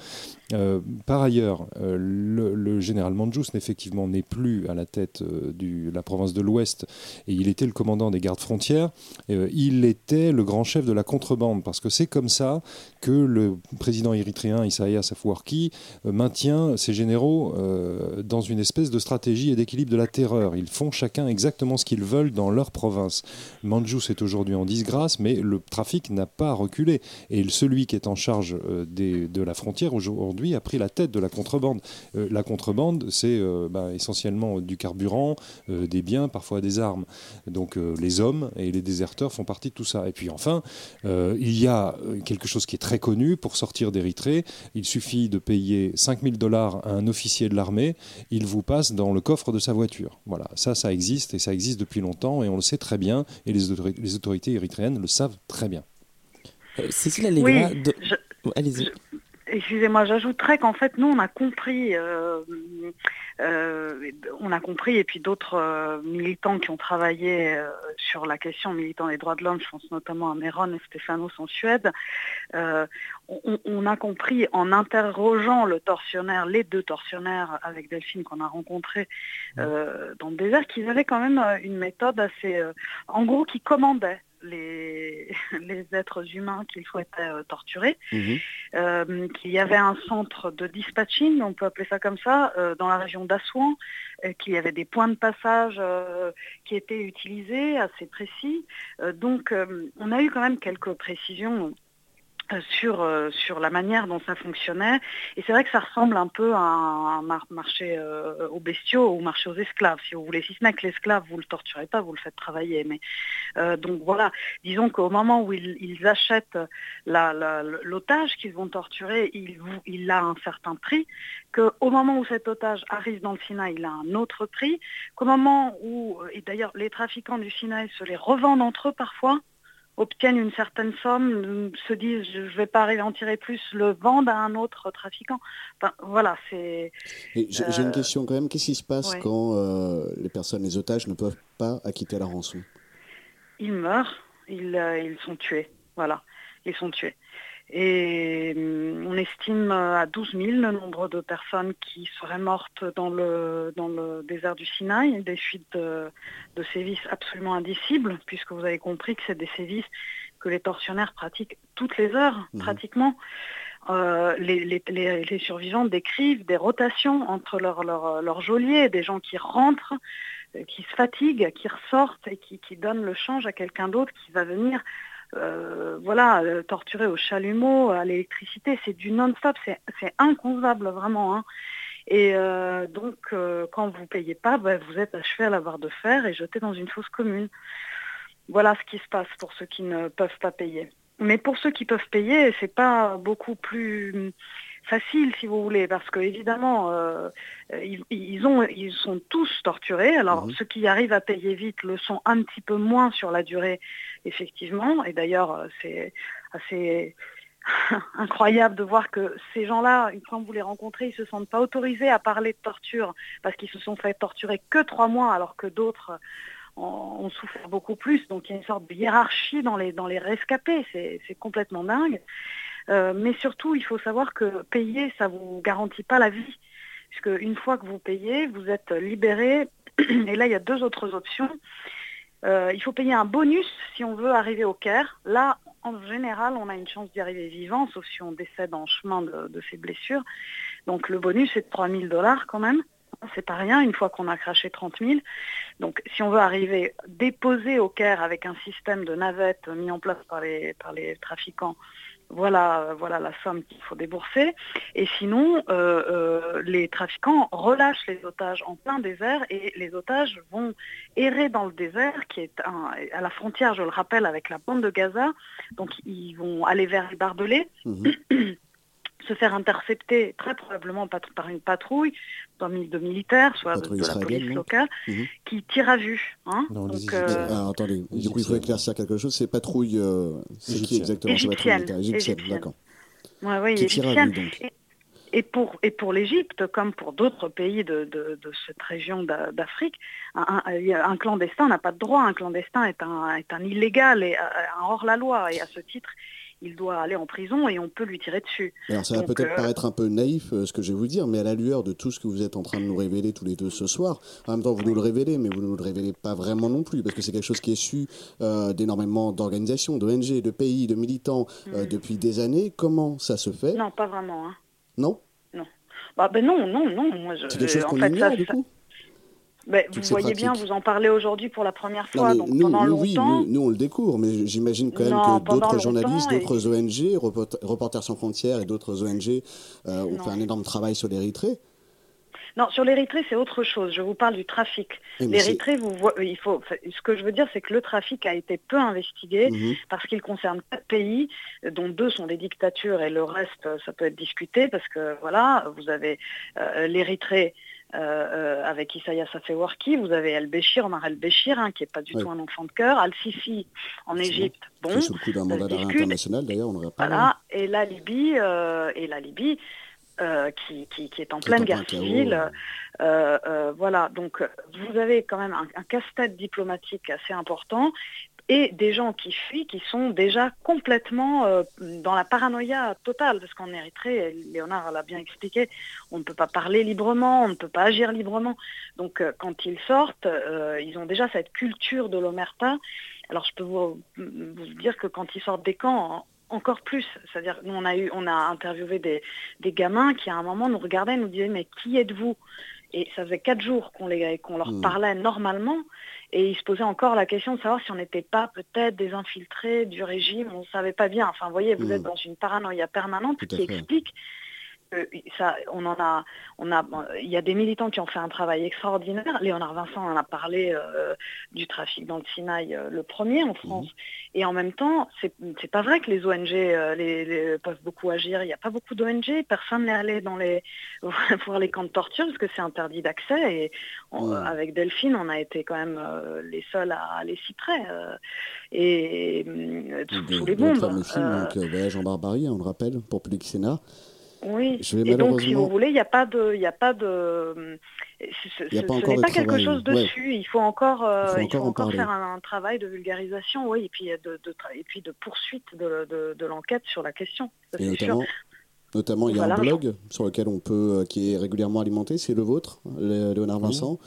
Euh, par ailleurs, euh, le, général Manjous, effectivement, n'est plus à la tête euh, de la province de l'Ouest et il était le commandant des gardes frontières. il était le grand chef de la contrebande parce que c'est comme ça que le président érythréen Isaias Afwerki maintient ses généraux dans une espèce de stratégie et d'équilibre de la terreur. Ils font chacun exactement ce qu'ils veulent dans leur province. Manjous est aujourd'hui en disgrâce, mais le trafic n'a pas reculé. Et celui qui est en charge de la frontière aujourd'hui, a pris la tête de la contrebande. Euh, la contrebande, c'est euh, bah, essentiellement du carburant, euh, des biens, parfois des armes. Donc les hommes et les déserteurs font partie de tout ça. Et puis enfin, il y a quelque chose qui est très connu pour sortir d'Érythrée. Il suffit de payer 5000 dollars à un officier de l'armée, il vous passe dans le coffre de sa voiture. Voilà, ça, ça existe et ça existe depuis longtemps et on le sait très bien et les, autorités, les autorités érythréennes le savent très bien. Cécile Allegra, allez-y. Excusez-moi, j'ajouterais qu'en fait, nous, on a compris, euh, euh, on a compris, et puis d'autres euh, militants qui ont travaillé sur la question, militants des droits de l'homme, je pense notamment à Méron et Stéphanos en Suède, on, a compris en interrogeant le tortionnaire, les deux tortionnaires avec Delphine qu'on a rencontrés dans le désert, qu'ils avaient quand même une méthode assez, en gros, qui commandait les, les êtres humains qu'ils souhaitaient euh, torturer, mhm. euh, qu'il y avait un centre de dispatching, on peut appeler ça comme ça, euh, dans la région d'Assouan, qu'il y avait des points de passage qui étaient utilisés, assez précis. donc on a eu quand même quelques précisions sur, euh, sur la manière dont ça fonctionnait. Et c'est vrai que ça ressemble un peu à un, marché euh, aux bestiaux ou marché aux esclaves, si vous voulez. Si ce n'est que l'esclave, vous ne le torturez pas, vous le faites travailler. Mais donc voilà, disons qu'au moment où ils, achètent l'otage qu'ils vont torturer, il, il, a un certain prix, qu'au moment où cet otage arrive dans le Sinaï, il a un autre prix, qu'au moment où, et d'ailleurs les trafiquants du Sinaï se les revendent entre eux parfois, obtiennent une certaine somme, se disent je ne vais pas arriver à en tirer plus, le vendent à un autre trafiquant. Enfin, voilà, c'est. J'ai une question quand même. Qu'est-ce qui se passe quand euh, les personnes, les otages, ne peuvent pas acquitter la rançon? Ils meurent, ils, euh, ils sont tués. Voilà, ils sont tués. Et hum, on estime à 12 000 le nombre de personnes qui seraient mortes dans le, dans le désert du Sinaï, des suites de, sévices absolument indicibles, puisque vous avez compris que c'est des sévices que les tortionnaires pratiquent toutes les heures, mmh. pratiquement. Euh, les, survivants décrivent des rotations entre leurs leur, geôliers, des gens qui rentrent, euh, qui se fatiguent, qui ressortent et qui, qui donnent le change à quelqu'un d'autre qui va venir euh, voilà, euh, torturer au chalumeau, à l'électricité, c'est du non-stop, c'est inconcevable vraiment. Hein. Et euh, donc, quand vous ne payez pas, bah, vous êtes achevé à la barre de fer et jeté dans une fosse commune. Voilà ce qui se passe pour ceux qui ne peuvent pas payer. Mais pour ceux qui peuvent payer, c'est pas beaucoup plus facile, si vous voulez, parce que évidemment, euh, ils, ont, ils sont tous torturés. Alors, mhm. ceux qui arrivent à payer vite le sont un petit peu moins sur la durée, effectivement. Et d'ailleurs, euh, c'est assez incroyable de voir que ces gens-là, une fois que vous les rencontrez, ils ne se sentent pas autorisés à parler de torture parce qu'ils se sont fait torturer que trois mois, alors que d'autres ont, souffert beaucoup plus. Donc il y a une sorte de hiérarchie dans les, dans les rescapés. C'est complètement dingue. Euh, mais surtout, il faut savoir que payer, ça ne vous garantit pas la vie. Puisque une fois que vous payez, vous êtes libéré. Et là, il y a deux autres options. Euh, il faut payer un bonus si on veut arriver au Caire. Là, en général, on a une chance d'y arriver vivant, sauf si on décède en chemin de, ces blessures. Donc le bonus, c'est de 3000 dollars quand même. C'est pas rien une fois qu'on a craché 30 000. Donc si on veut arriver déposé au Caire avec un système de navette mis en place par les trafiquants, voilà, voilà la somme qu'il faut débourser. Et sinon, euh, euh, les trafiquants relâchent les otages en plein désert et les otages vont errer dans le désert, qui est un- à la frontière, je le rappelle, avec la bande de Gaza. Donc ils vont aller vers les barbelés. se faire intercepter très probablement par une patrouille, de militaires, soit de, Patrouille de la police locale, Mhm. qui tire à vue. hein. Non, Donc, euh, Ah, attendez, du coup, il faut éclaircir quelque chose. C'est patrouille. euh, c'est qui exactement patrouille Égyptienne, d'accord. Ouais, ouais, Qui tire à égyptienne. vue, donc. Et, et pour, et pour l'Égypte, comme pour d'autres pays de, de- de cette région d'A- d'Afrique, un, clandestin n'a pas de droit. Un clandestin est un, est un illégal et euh, un hors-la-loi. Et à ce titre, il doit aller en prison et on peut lui tirer dessus. Alors ça va peut-être euh, paraître un peu naïf euh, ce que je vais vous dire, mais à la lueur de tout ce que vous êtes en train de nous révéler tous les deux ce soir, en même temps vous nous le révélez, mais vous ne nous le révélez pas vraiment non plus, parce que c'est quelque chose qui est su euh, d'énormément d'organisations, d'ONG, de pays, de militants euh, depuis des années. Comment ça se fait? Non, pas vraiment. hein. Non? Non. Bah, ben non, non, non. Moi, je, C'est quelque chose en qu'on ignore ça- du coup? Vous voyez bien, vous en parlez aujourd'hui pour la première fois. donc nous, pendant nous, oui, nous, nous, on le découvre, mais j'imagine quand même Non, que d'autres journalistes, et- d'autres ONG, Report- Reporters sans frontières et d'autres ONG euh, ont Non. fait un énorme travail sur l'Érythrée. Non, sur l'Érythrée, c'est autre chose. Je vous parle du trafic. L'Érythrée, vous voyez, il faut. Ce que je veux dire, c'est que le trafic a été peu investigué Mhm. parce qu'il concerne quatre pays, dont deux sont des dictatures et le reste, ça peut être discuté parce que voilà, vous avez euh, l'Érythrée. Euh, euh, avec Isaias Afewerki, vous avez El-Béchir, Omar El-Béchir, hein, qui n'est pas du tout un enfant de cœur, Al-Sisi en Égypte, bon, sous le coup d'un mandat d'arrêt international, d'ailleurs, on le. Voilà, et la Libye, euh, et la Libye euh, qui, qui- qui est en Qui est pleine en guerre civile. voilà, donc vous avez quand même un, un casse-tête diplomatique assez important et des gens qui fuient qui sont déjà complètement euh, dans la paranoïa totale, parce qu'en Érythrée, Léonard l'a bien expliqué, on ne peut pas parler librement, on ne peut pas agir librement. Donc euh, quand ils sortent, euh, ils ont déjà cette culture de l'omerta. Alors je peux vous, vous dire que quand ils sortent des camps, en- encore plus. C'est-à-dire, nous, on a, eu, on a interviewé des, des gamins qui, à un moment, nous regardaient et nous disaient, mais qui êtes-vous? Et ça faisait quatre jours qu'on leur Hmm. parlait normalement. Et ils se posaient encore la question de savoir si on n'était pas peut-être des infiltrés du régime. On ne savait pas bien. Enfin, vous voyez, vous Hmm. êtes dans une paranoïa permanente qui fait. explique que ça, on en a, on a, il y a des militants qui ont fait un travail extraordinaire. Léonard Vincent en a parlé euh, du trafic dans le Sinaï euh, le premier en France. Et en même temps, c'est pas vrai que les ONG euh, les, les- peuvent beaucoup agir. Il n'y a pas beaucoup d'ONG. Personne n'est allé dans les voir les camps de torture parce que c'est interdit d'accès. Et on- euh, avec Delphine, on a été quand même euh, les seuls à aller si près. euh, et euh, sous, les bombes. Euh, euh, Voyage en Barbarie, on le rappelle, pour Public Sénat. Oui. Je vais Et donc, si vous voulez, il n'y a pas de, il y a pas de, ce, n'est de pas quelque travail, chose ouais. dessus. Il faut encore, euh, Il faut il encore faut en encore parler. faire un, un travail de vulgarisation, oui, et puis de, de tra- et puis de poursuite de, de- de l'enquête sur la question. Ça, Et c'est sûr. notamment, notamment, il y a Voilà. un blog sur lequel on peut, euh, qui est régulièrement alimenté, c'est le vôtre, Lé- Léonard. Vincent.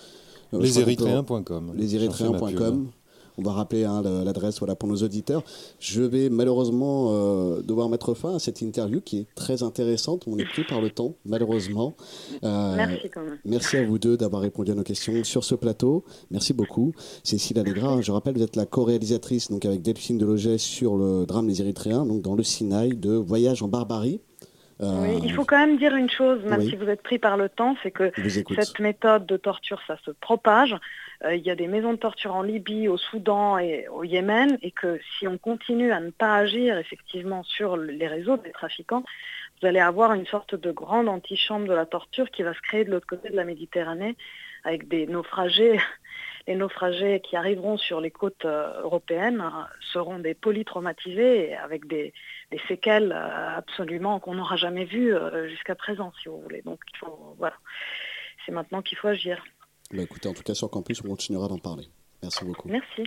Euh, peut- Lesérythréens.com. Lesérythréens.com. On va rappeler hein, l'adresse voilà, pour nos auditeurs. Je vais malheureusement euh, devoir mettre fin à cette interview qui est très intéressante. On est pris par le temps, malheureusement. Euh, Merci quand même. Merci à vous deux d'avoir répondu à nos questions sur ce plateau. Merci beaucoup. Cécile Allegra, je rappelle, vous êtes la co-réalisatrice donc, avec Delphine Deloget sur le drame des Érythréens, donc dans le Sinaï, de Voyage en Barbarie. Euh, Oui, il faut quand même dire une chose, même oui. si vous êtes pris par le temps, c'est que cette méthode de torture, ça se propage. Euh, il y a des maisons de torture en Libye, au Soudan et au Yémen, et que si on continue à ne pas agir effectivement sur les réseaux des trafiquants, vous allez avoir une sorte de grande antichambre de la torture qui va se créer de l'autre côté de la Méditerranée, avec des naufragés. Les naufragés qui arriveront sur les côtes euh, européennes euh, seront des polytraumatisés avec des, des séquelles euh, absolument qu'on n'aura jamais vues euh, jusqu'à présent, si vous voulez. Donc il faut, voilà, c'est maintenant qu'il faut agir. Bah, écoutez, en tout cas, sur Campus, on continuera d'en parler. Merci beaucoup. Merci.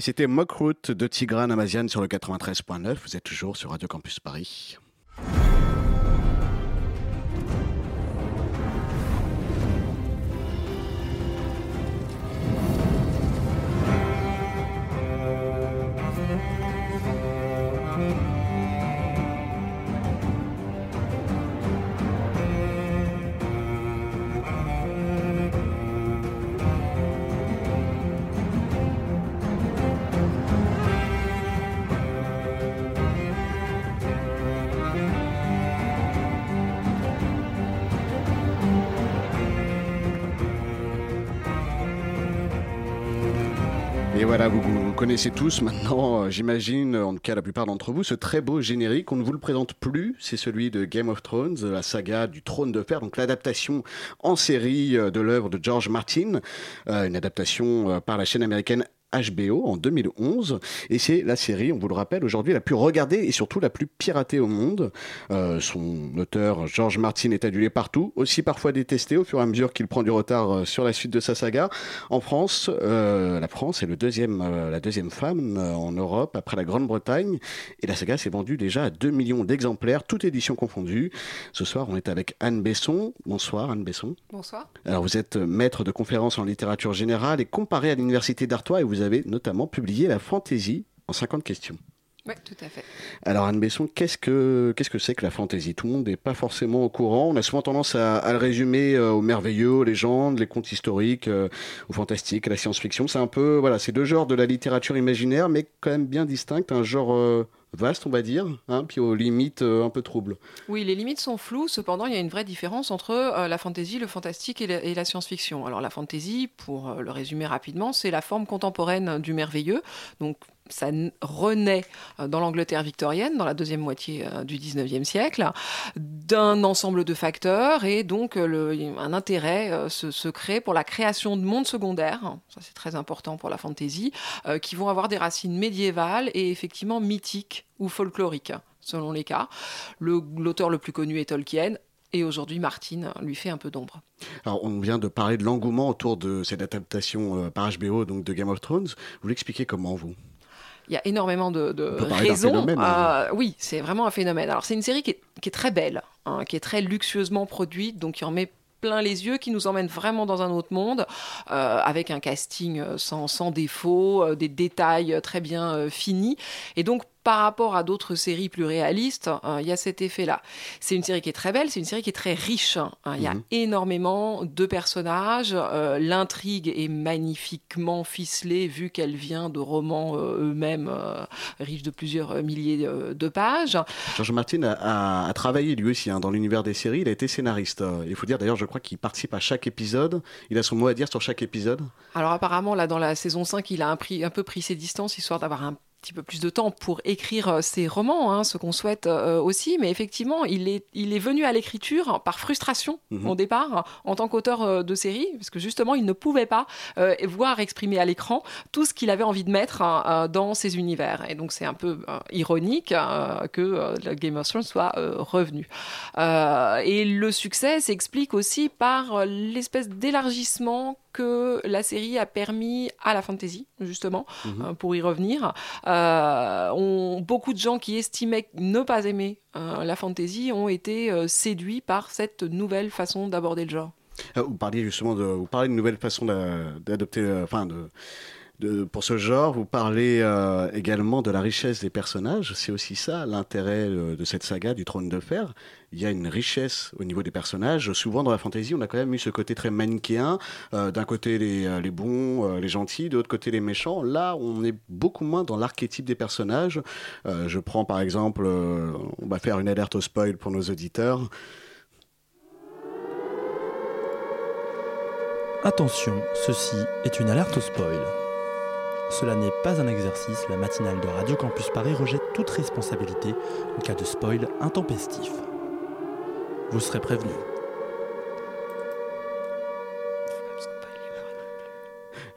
Et c'était Mockroot de Tigrane Amazian sur le 93.9. Vous êtes toujours sur Radio Campus Paris. Connaissez tous maintenant, euh, j'imagine, en tout cas la plupart d'entre vous, ce très beau générique. On ne vous le présente plus, c'est celui de Game of Thrones, la saga du trône de fer, donc l'adaptation en série euh, de l'œuvre de George Martin, euh, une adaptation par la chaîne américaine HBO en 2011 et c'est la série, on vous le rappelle, aujourd'hui la plus regardée et surtout la plus piratée au monde. Euh, son auteur George Martin est adulé partout, aussi parfois détesté au fur et à mesure qu'il prend du retard euh, sur la suite de sa saga. En France, euh, la France est le deuxième, euh, la deuxième femme en Europe après la Grande-Bretagne et la saga s'est vendue déjà à 2 millions d'exemplaires, toutes éditions confondues. Ce soir, on est avec Anne Besson. Bonsoir Anne Besson. Bonsoir. Alors vous êtes maître de conférences en littérature générale et comparé à l'université d'Artois et vous avez notamment publié la fantaisie en 50 questions. Oui, tout à fait. Alors Anne Besson, qu'est-ce que qu'est-ce que c'est que la fantaisie? Tout le monde n'est pas forcément au courant. On a souvent tendance à, à le résumer euh, aux merveilleux, aux légendes, les contes historiques, euh, au fantastique, à la science-fiction. C'est un peu voilà, c'est deux genres de la littérature imaginaire, mais quand même bien distincts. Un genre euh, vaste, on va dire, hein, puis aux limites euh, un peu troubles. Oui, les limites sont floues. Cependant, il y a une vraie différence entre euh, la fantaisie, le fantastique et la, science-fiction. Alors, la fantaisie, pour euh, le résumer rapidement, c'est la forme contemporaine du merveilleux. Donc, ça renaît euh, dans l'Angleterre victorienne, dans la deuxième moitié euh, du 19e siècle, d'un ensemble de facteurs et donc euh, un intérêt se, crée pour la création de mondes secondaires, ça c'est très important pour la fantaisie, qui vont avoir des racines médiévales et effectivement mythiques ou folkloriques, selon les cas. L'auteur le plus connu est Tolkien. Et aujourd'hui, Martin lui fait un peu d'ombre. Alors, on vient de parler de l'engouement autour de cette adaptation par HBO, donc de Game of Thrones. Vous l'expliquez comment, vous? Il y a énormément de, raisons. hein. Euh, oui, c'est vraiment un phénomène. Alors, c'est une série qui est, qui est très belle, hein, qui est très luxueusement produite, donc qui en met plein les yeux, qui nous emmène vraiment dans un autre monde, euh, avec un casting euh, sans, sans défaut, euh, des détails très bien euh, finis. Et donc, par rapport à d'autres séries plus réalistes, euh, il y a cet effet-là. C'est une série qui est très belle, c'est une série qui est très riche. hein. Il y a Mhm. énormément de personnages. euh, L'intrigue est magnifiquement ficelée, vu qu'elle vient de romans euh, eux-mêmes riches de plusieurs milliers de pages. George Martin a, a- a travaillé lui aussi hein, dans l'univers des séries. Il a été scénariste. Il faut dire d'ailleurs, je crois qu'il participe à chaque épisode. Il a son mot à dire sur chaque épisode. Alors apparemment, là, dans la saison 5, il a un, prix- un peu pris ses distances, histoire d'avoir un petit peu plus de temps pour écrire euh, ses romans, hein, ce qu'on souhaite euh, aussi. Mais effectivement, il est, il est venu à l'écriture par frustration Mhm. au départ, en tant qu'auteur euh, de série, parce que justement, il ne pouvait pas euh, voir exprimer à l'écran tout ce qu'il avait envie de mettre hein, dans ses univers. Et donc, c'est un peu euh, ironique que le Game of Thrones soit revenu. Et le succès s'explique aussi par l'espèce d'élargissement que la série a permis à la fantasy, justement, Mhm. pour y revenir. Euh, on- beaucoup de gens qui estimaient ne pas aimer euh, la fantasy ont été euh, séduits par cette nouvelle façon d'aborder le genre. Vous parliez justement de, vous parlez d'une nouvelle façon d'a- d'adopter, enfin de, de- pour ce genre. Vous parlez également de la richesse des personnages. C'est aussi ça l'intérêt de cette saga du Trône de Fer. Il y a une richesse au niveau des personnages. Souvent dans la fantasy, on a quand même eu ce côté très manichéen. Euh, D'un côté les, euh, bons, euh, les gentils, de l'autre côté les méchants. Là, on est beaucoup moins dans l'archétype des personnages. Je prends par exemple, on va faire une alerte au spoil pour nos auditeurs. Attention, ceci est une alerte au spoil. Cela n'est pas un exercice, la matinale de Radio Campus Paris rejette toute responsabilité en cas de spoil intempestif. Vous serez prévenu.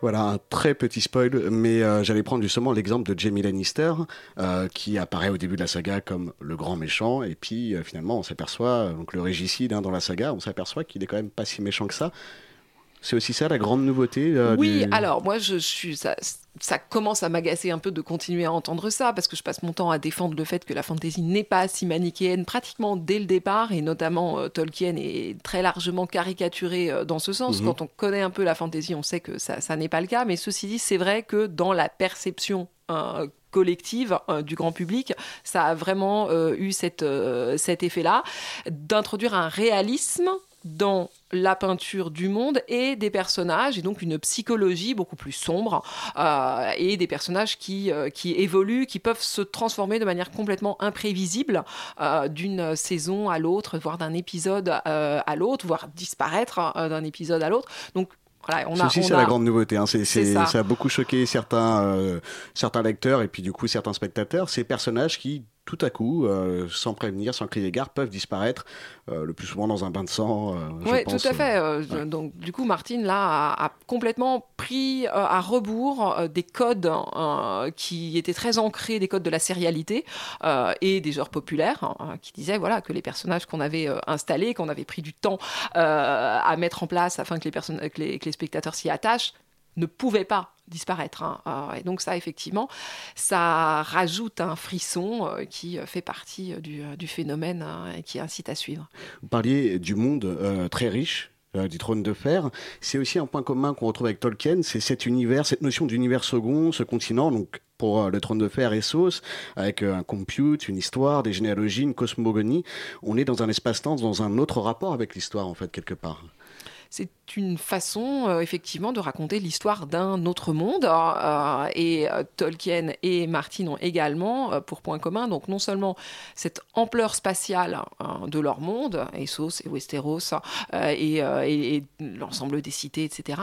Voilà, un très petit spoil, mais euh, j'allais prendre justement l'exemple de Jamie Lannister, euh, qui apparaît au début de la saga comme le grand méchant, et puis euh, finalement on s'aperçoit, donc le régicide hein, dans la saga, on s'aperçoit qu'il est quand même pas si méchant que ça. C'est aussi ça la grande nouveauté euh, Oui, du- alors moi je suis ça, ça commence à m'agacer un peu de continuer à entendre ça parce que je passe mon temps à défendre le fait que la fantasy n'est pas si manichéenne pratiquement dès le départ et notamment euh, Tolkien est très largement caricaturé euh, dans ce sens. Mhm. Quand on connaît un peu la fantasy, on sait que ça, ça n'est pas le cas, mais ceci dit, c'est vrai que dans la perception euh, collective euh, du grand public, ça a vraiment euh, eu cette, cet effet-là d'introduire un réalisme dans la peinture du monde et des personnages, et donc une psychologie beaucoup plus sombre, euh, et des personnages qui, euh, qui évoluent, qui peuvent se transformer de manière complètement imprévisible euh, d'une saison à l'autre, voire d'un épisode à l'autre, voire disparaître euh, d'un épisode à l'autre. Donc voilà, on a, on c'est a- la grande nouveauté. hein. C'est- C'est c'est- ça. ça. a beaucoup choqué certains, euh, certains lecteurs et puis du coup certains spectateurs. Ces personnages qui, tout à coup, euh, sans prévenir, sans crier gare, peuvent disparaître, euh, le plus souvent dans un bain de sang. euh, je Oui, tout à fait. Donc, du coup, Martine, là, a, a complètement pris à rebours des codes euh, qui étaient très ancrés, des codes de la sérialité et des genres populaires, hein, qui disaient voilà, que les personnages qu'on avait installés, qu'on avait pris du temps à mettre en place afin que les, personnes, que les, que les spectateurs s'y attachent, ne pouvaient pas disparaître. hein. Euh, et donc ça, effectivement, ça rajoute un frisson euh, qui euh, fait partie euh, du, du phénomène hein, et qui incite à suivre. Vous parliez du monde euh, très riche. euh, du trône de fer, c'est aussi un point commun qu'on retrouve avec Tolkien, c'est cet univers, cette notion d'univers second, ce continent, donc pour euh, le trône de fer et Sauce, avec un compute, une histoire, des généalogies, une cosmogonie, on est dans un espace-temps, dans un autre rapport avec l'histoire en fait quelque part. c'est une façon euh, effectivement de raconter l'histoire d'un autre monde euh, et euh, Tolkien et Martin ont également pour point commun donc non seulement cette ampleur spatiale euh, de leur monde Essos et Westeros et, et- et l'ensemble des cités etc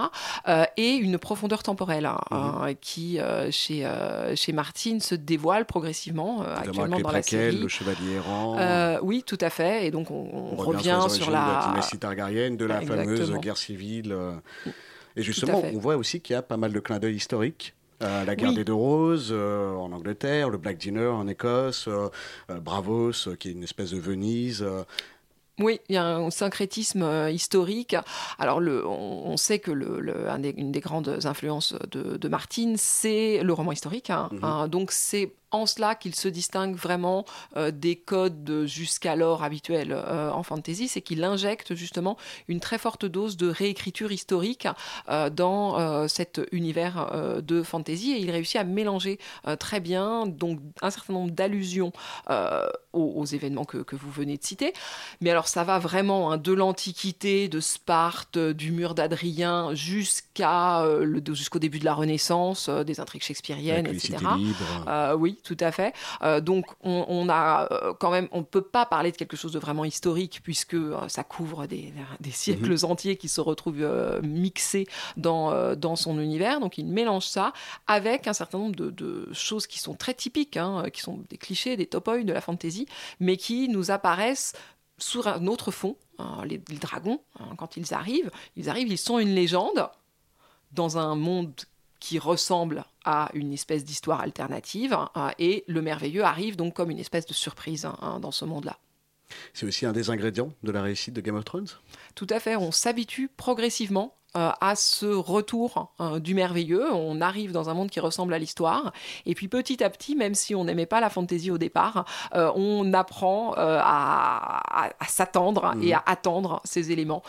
et une profondeur temporelle hein, euh, qui chez, chez Martin se dévoile progressivement actuellement avec les dans la série le chevalier errant. Oui tout à fait et donc on, on On revient, sur de la la dynastie Targaryen, de la fameuse guerre civile. Euh. Et justement, on voit aussi qu'il y a pas mal de clins d'œil historiques. Euh, la guerre Oui. des deux roses euh, en Angleterre, le Black Dinner en Écosse, euh, Bravos qui est une espèce de Venise. Oui, il y a un syncrétisme historique. Alors, le, on, on sait que le, le- un des- une des grandes influences de, de Martine, c'est le roman historique. hein. Hein, donc, c'est en cela qu'il se distingue vraiment euh, des codes de- jusqu'alors habituels euh, en fantasy, c'est qu'il injecte justement une très forte dose de réécriture historique euh, dans cet univers de fantasy et il réussit à mélanger très bien donc un certain nombre d'allusions aux, aux événements que, que vous venez de citer. Mais alors ça va vraiment hein, de l'Antiquité, de Sparte, du mur d'Adrien jusqu'à jusqu'au début de la Renaissance, des intrigues shakespeariennes, etc. libres. Oui, tout à fait. Euh, donc, on, on a euh, quand même, on ne peut pas parler de quelque chose de vraiment historique puisque euh, ça couvre des, des siècles entiers qui se retrouvent euh, mixés dans, dans son univers. Donc, il mélange ça avec un certain nombre de, de choses qui sont très typiques, hein, qui sont des clichés, des topoïs de la fantasy, mais qui nous apparaissent sur un autre fond. hein, les, les dragons, hein, quand ils arrivent, ils arrivent, ils sont une légende dans un monde qui ressemble à une espèce d'histoire alternative, hein, et le merveilleux arrive donc comme une espèce de surprise hein, dans ce monde-là. C'est aussi un des ingrédients de la réussite de Game of Thrones? Tout à fait, on s'habitue progressivement euh, à ce retour euh, du merveilleux. On arrive dans un monde qui ressemble à l'histoire. Et puis petit à petit, même si on n'aimait pas la fantaisie au départ, euh, on apprend euh, à, à- à s'attendre Mhm. et à attendre ces éléments.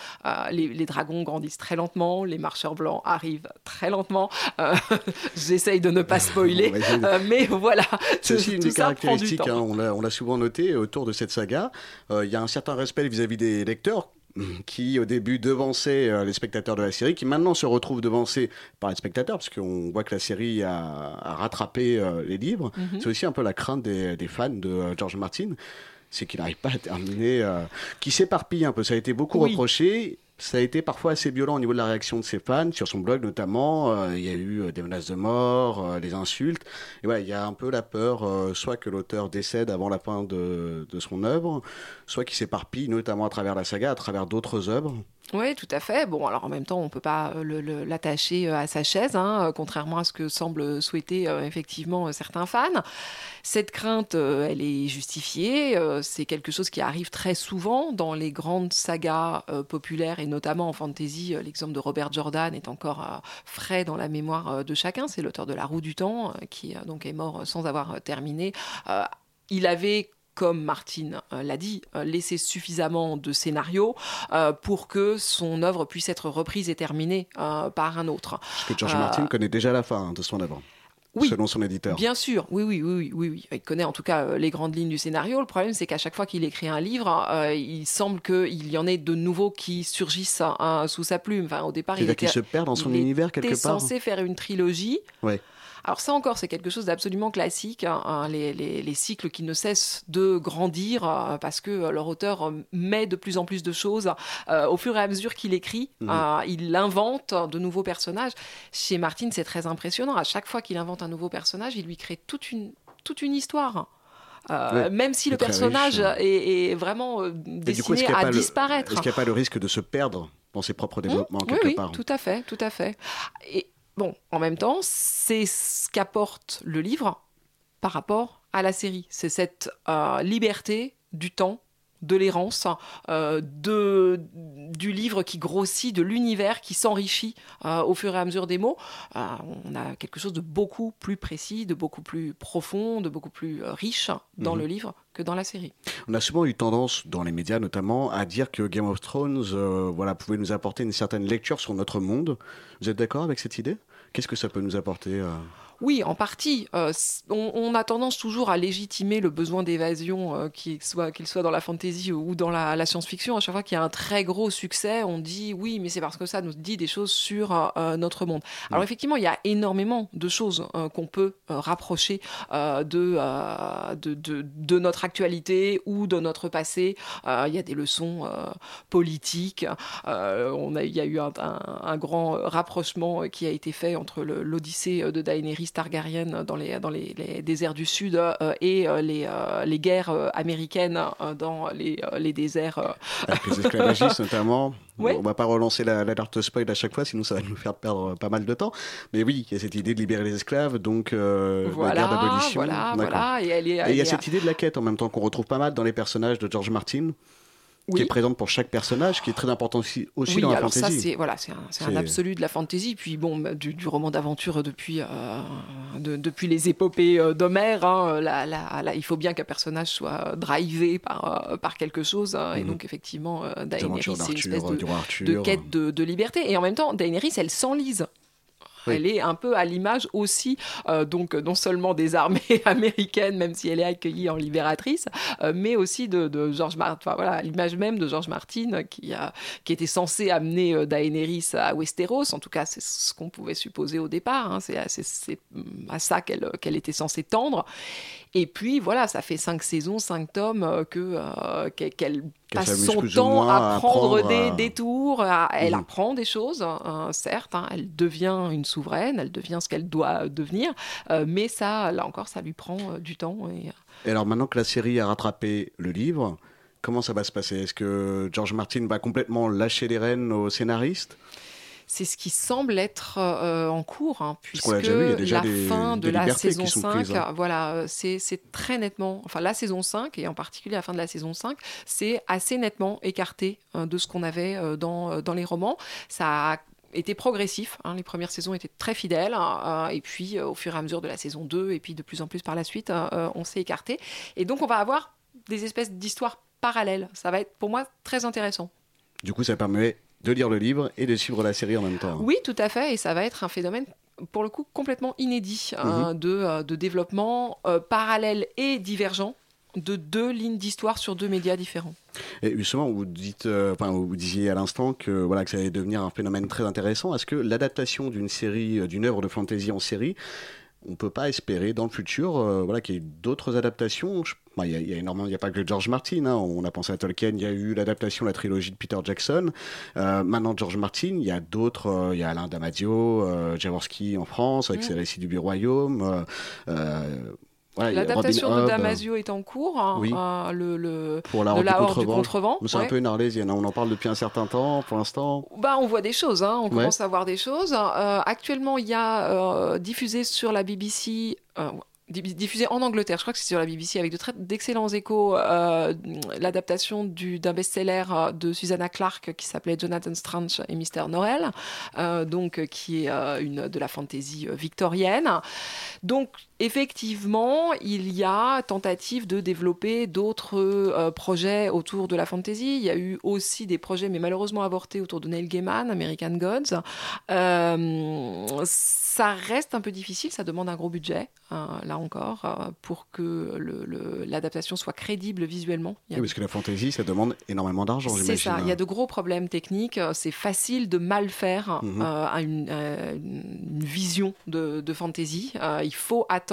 Les, les dragons grandissent très lentement, les marcheurs blancs arrivent très lentement. J'essaye de ne pas spoiler, mais voilà. C'est aussi une des caractéristiques, hein, on l'a souvent noté autour de cette saga. Il y a un certain respect vis-à-vis des lecteurs qui au début devançaient euh, les spectateurs de la série, qui maintenant se retrouvent devancés par les spectateurs, parce qu'on voit que la série a, a rattrapé euh, les livres. Mhm. C'est aussi un peu la crainte des, des fans de euh, George Martin, c'est qu'il n'arrive pas à terminer, euh, qui s'éparpille un peu. Ça a été beaucoup Oui. reproché. Ça a été parfois assez violent au niveau de la réaction de ses fans, sur son blog notamment. euh, il y a eu euh, des menaces de mort, euh, des insultes. Et voilà, il y a un peu la peur, euh, soit que l'auteur décède avant la fin de, de son œuvre, soit qu'il s'éparpille, notamment à travers la saga, à travers d'autres œuvres. Oui, tout à fait. Bon, alors en même temps, on ne peut pas euh, l'attacher euh, à sa chaise, hein, euh, contrairement à ce que semblent souhaiter effectivement certains fans. Cette crainte, elle est justifiée. c'est quelque chose qui arrive très souvent dans les grandes sagas populaires et notamment en fantasy. L'exemple de Robert Jordan est encore frais dans la mémoire de chacun. C'est l'auteur de La Roue du Temps qui donc est mort sans avoir terminé. il avait comme Martine euh, l'a dit, euh, laisser suffisamment de scénarios euh, pour que son œuvre puisse être reprise et terminée par un autre. Parce que George Martin connaît déjà la fin hein, de son œuvre. Oui, selon son éditeur. Bien sûr, oui, oui, oui, oui, oui, Il connaît en tout cas les grandes lignes du scénario. Le problème, c'est qu'à chaque fois qu'il écrit un livre, il semble qu'il y en ait de nouveaux qui surgissent hein, sous sa plume. Enfin, au départ, il était, se perd dans son univers quelque part. censé faire une trilogie. Ouais. Alors ça encore, c'est quelque chose d'absolument classique, hein, hein, les, cycles qui ne cessent de grandir euh, parce que euh, leur auteur euh, met de plus en plus de choses au fur et à mesure qu'il écrit. Mhm. il invente de nouveaux personnages. Chez Martin, c'est très impressionnant. À chaque fois qu'il invente un nouveau personnage, il lui crée toute une, toute une histoire. même si le personnage est, vraiment destiné à disparaître. Est-ce qu'il n'y a pas le risque de se perdre dans ses propres mmh. développements quelque oui, part Oui, tout à fait, tout à fait. Et Bon, en même temps, c'est ce qu'apporte le livre par rapport à la série. C'est cette euh, liberté du temps, de l'errance, euh, de, du livre qui grossit, de l'univers qui s'enrichit euh, au fur et à mesure des mots. on a quelque chose de beaucoup plus précis, de beaucoup plus profond, de beaucoup plus riche dans mhm. le livre que dans la série. On a souvent eu tendance, dans les médias notamment, à dire que Game of Thrones voilà, pouvait nous apporter une certaine lecture sur notre monde. Vous êtes d'accord avec cette idée? Qu'est-ce que ça peut nous apporter euh oui, en partie. Euh, on, a tendance toujours à légitimer le besoin d'évasion, euh, qu'il soit, soit dans la fantasy ou dans la, science-fiction. À chaque fois qu'il y a un très gros succès, on dit oui, mais c'est parce que ça nous dit des choses sur notre monde. Alors effectivement, il y a énormément de choses qu'on peut rapprocher de, de, de, notre actualité ou de notre passé. il y a des leçons politiques. on a, il y a eu un, un, grand rapprochement qui a été fait entre l'Odyssée de Daenerys Dans les, dans les, déserts du Sud euh, et euh, les, euh, les guerres américaines dans les, les déserts. Avec les esclavagistes notamment. On On va pas relancer l'alerte la, spoil à chaque fois, sinon ça va nous faire perdre pas mal de temps. Mais oui, il y a cette idée de libérer les esclaves, donc la guerre d'abolition. Voilà, voilà, et il y a cette idée de la quête en même temps qu'on retrouve pas mal dans les personnages de George Martin qui est présente pour chaque personnage, qui est très important aussi, aussi dans la alors Ça, c'est voilà, c'est un, absolu de la fantasy. Puis bon, bah, du, roman d'aventure depuis, euh, depuis les épopées euh, d'Homère, hein, il faut bien qu'un personnage soit drivé par, euh, par quelque chose. Hein, et mhm. donc effectivement, Daenerys, c'est une espèce de, de quête de, de, liberté. Et en même temps, Daenerys, elle s'enlise elle est un peu à l'image aussi, euh, donc non seulement des armées américaines, même si elle est accueillie en libératrice, euh, mais aussi de, George Martin. Enfin, voilà, l'image même de George Martin qui, a, qui était censé amener euh, Daenerys à Westeros. En tout cas, c'est ce qu'on pouvait supposer au départ. Hein. C'est à, ça qu'elle était censée tendre. Et puis voilà, ça fait cinq saisons, cinq tomes que qu'elle passe son temps à prendre des détours. elle mm. apprend des choses, hein, certes. Hein. elle devient une souveraine, elle devient ce qu'elle doit devenir, euh, mais ça, là encore, ça lui prend euh, du temps. Et... Euh. et... alors maintenant que la série a rattrapé le livre, comment ça va se passer? Est-ce que George Martin va complètement lâcher les rênes aux scénaristes c'est ce qui semble être en cours, hein, puisque la fin de la saison 5, hein. voilà, c'est très nettement, enfin la saison 5, et en particulier la fin de la saison 5, c'est assez nettement écarté de ce qu'on avait dans, dans les romans. Ça a était progressif. Hein. les premières saisons étaient très fidèles. Hein, euh, et puis, euh, au fur et à mesure de la saison 2, et puis de plus en plus par la suite, euh, on s'est écarté. Et donc, on va avoir des espèces d'histoires parallèles. Ça va être pour moi très intéressant. Du coup, ça permet de lire le livre et de suivre la série en même temps. Oui, tout à fait. Et ça va être un phénomène pour le coup complètement inédit hein, mhm. de, de, développement parallèle et divergent de deux lignes d'histoire sur deux médias différents. Et justement, vous dites, euh, enfin, vous disiez à l'instant que voilà que ça allait devenir un phénomène très intéressant. Est-ce que l'adaptation d'une série, euh, d'une œuvre de fantasy en série, on peut pas espérer dans le futur, euh, voilà, qu'il y ait d'autres adaptations Il y, a, énormément, il n'y a pas que George Martin. Hein. on a pensé à Tolkien, il y a eu l'adaptation, la trilogie de Peter Jackson. maintenant, George Martin, il y a d'autres. il y a Alain Damasio, Jaworski en France avec ses récits du Royaume L'adaptation de Damasio est en cours. hein, Oui. euh, le, le- pour la de la du Horde du contrevent. C'est ouais. un peu une arlésienne, hein. on en parle depuis un certain temps pour l'instant. Bah, on voit des choses, hein, on Ouais. commence à voir des choses. Euh, actuellement, il y a euh, diffusé sur la BBC, euh, di- diffusé en Angleterre, je crois que c'est sur la BBC, avec de d'excellents échos, euh, l'adaptation du- d'un best-seller de Susanna Clark qui s'appelait Jonathan Strange et Noël, euh, donc, qui est euh, une, de la fantasy victorienne. Donc, effectivement, il y a tentative de développer d'autres euh, projets autour de la fantasy. Il y a eu aussi des projets, mais malheureusement avortés, autour de Neil Gaiman, American Gods. Euh, ça reste un peu difficile, ça demande un gros budget, euh, là encore, euh, pour que l'adaptation soit crédible visuellement. Il y a Oui, parce que la fantasy, ça demande énormément d'argent, c'est j'imagine. ça, il y a de gros problèmes techniques. C'est facile de mal faire Mhm. à une, une vision de, de fantasy. Il faut attendre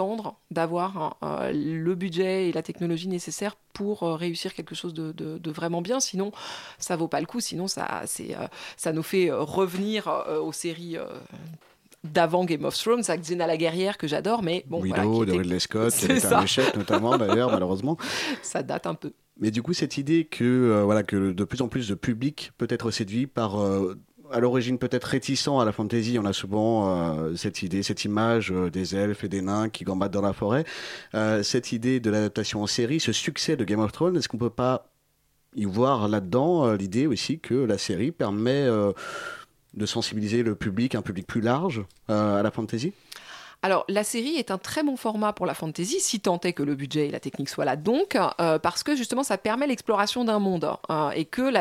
d'avoir le budget et la technologie nécessaires pour euh, réussir quelque chose de, de- de vraiment bien. Sinon, ça vaut pas le coup. Sinon, ça, c'est, euh, ça nous fait euh, revenir aux séries. d'avant Game of Thrones, avec Xena la guerrière que j'adore, mais bon, voilà, Willow qui de était- Ridley Scott, qui était un échec notamment d'ailleurs, malheureusement. ça date un peu. Mais du coup, cette idée que, euh, voilà, que de plus en plus de public peut être séduit par, euh, à l'origine peut-être réticent à la fantasy, on a souvent euh, cette idée, cette image euh, des elfes et des nains qui gambadent dans la forêt. Euh, cette idée de l'adaptation en série, ce succès de Game of Thrones, est-ce qu'on peut pas y voir là-dedans l'idée aussi que la série permet de sensibiliser le public, un public plus large, à la fantasy Alors, la série est un très bon format pour la fantasy, si tant est que le budget et la technique soient là. Donc, euh, parce que justement, ça permet l'exploration d'un monde euh, et que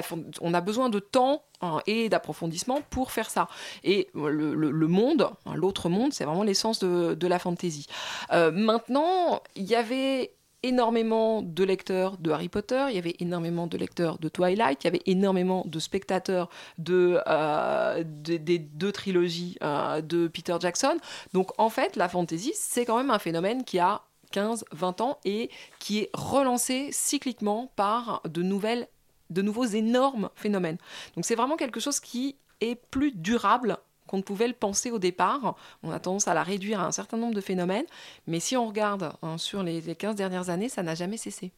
on a besoin de temps hein, et d'approfondissement pour faire ça. Et euh, le, monde, hein, l'autre monde, c'est vraiment l'essence de, la fantasy. Euh, maintenant, il y avait énormément de lecteurs de Harry Potter, il y avait énormément de lecteurs de Twilight, il y avait énormément de spectateurs de, euh, de- des deux trilogies euh, de Peter Jackson. Donc en fait, la fantasy, c'est quand même un phénomène qui a 15-20 ans et qui est relancé cycliquement par de nouvelles de nouveaux énormes phénomènes. Donc c'est vraiment quelque chose qui est plus durable qu'on ne pouvait le penser au départ. On a tendance à la réduire à un certain nombre de phénomènes, mais si on regarde hein, sur les, les 15 dernières années, ça n'a jamais cessé.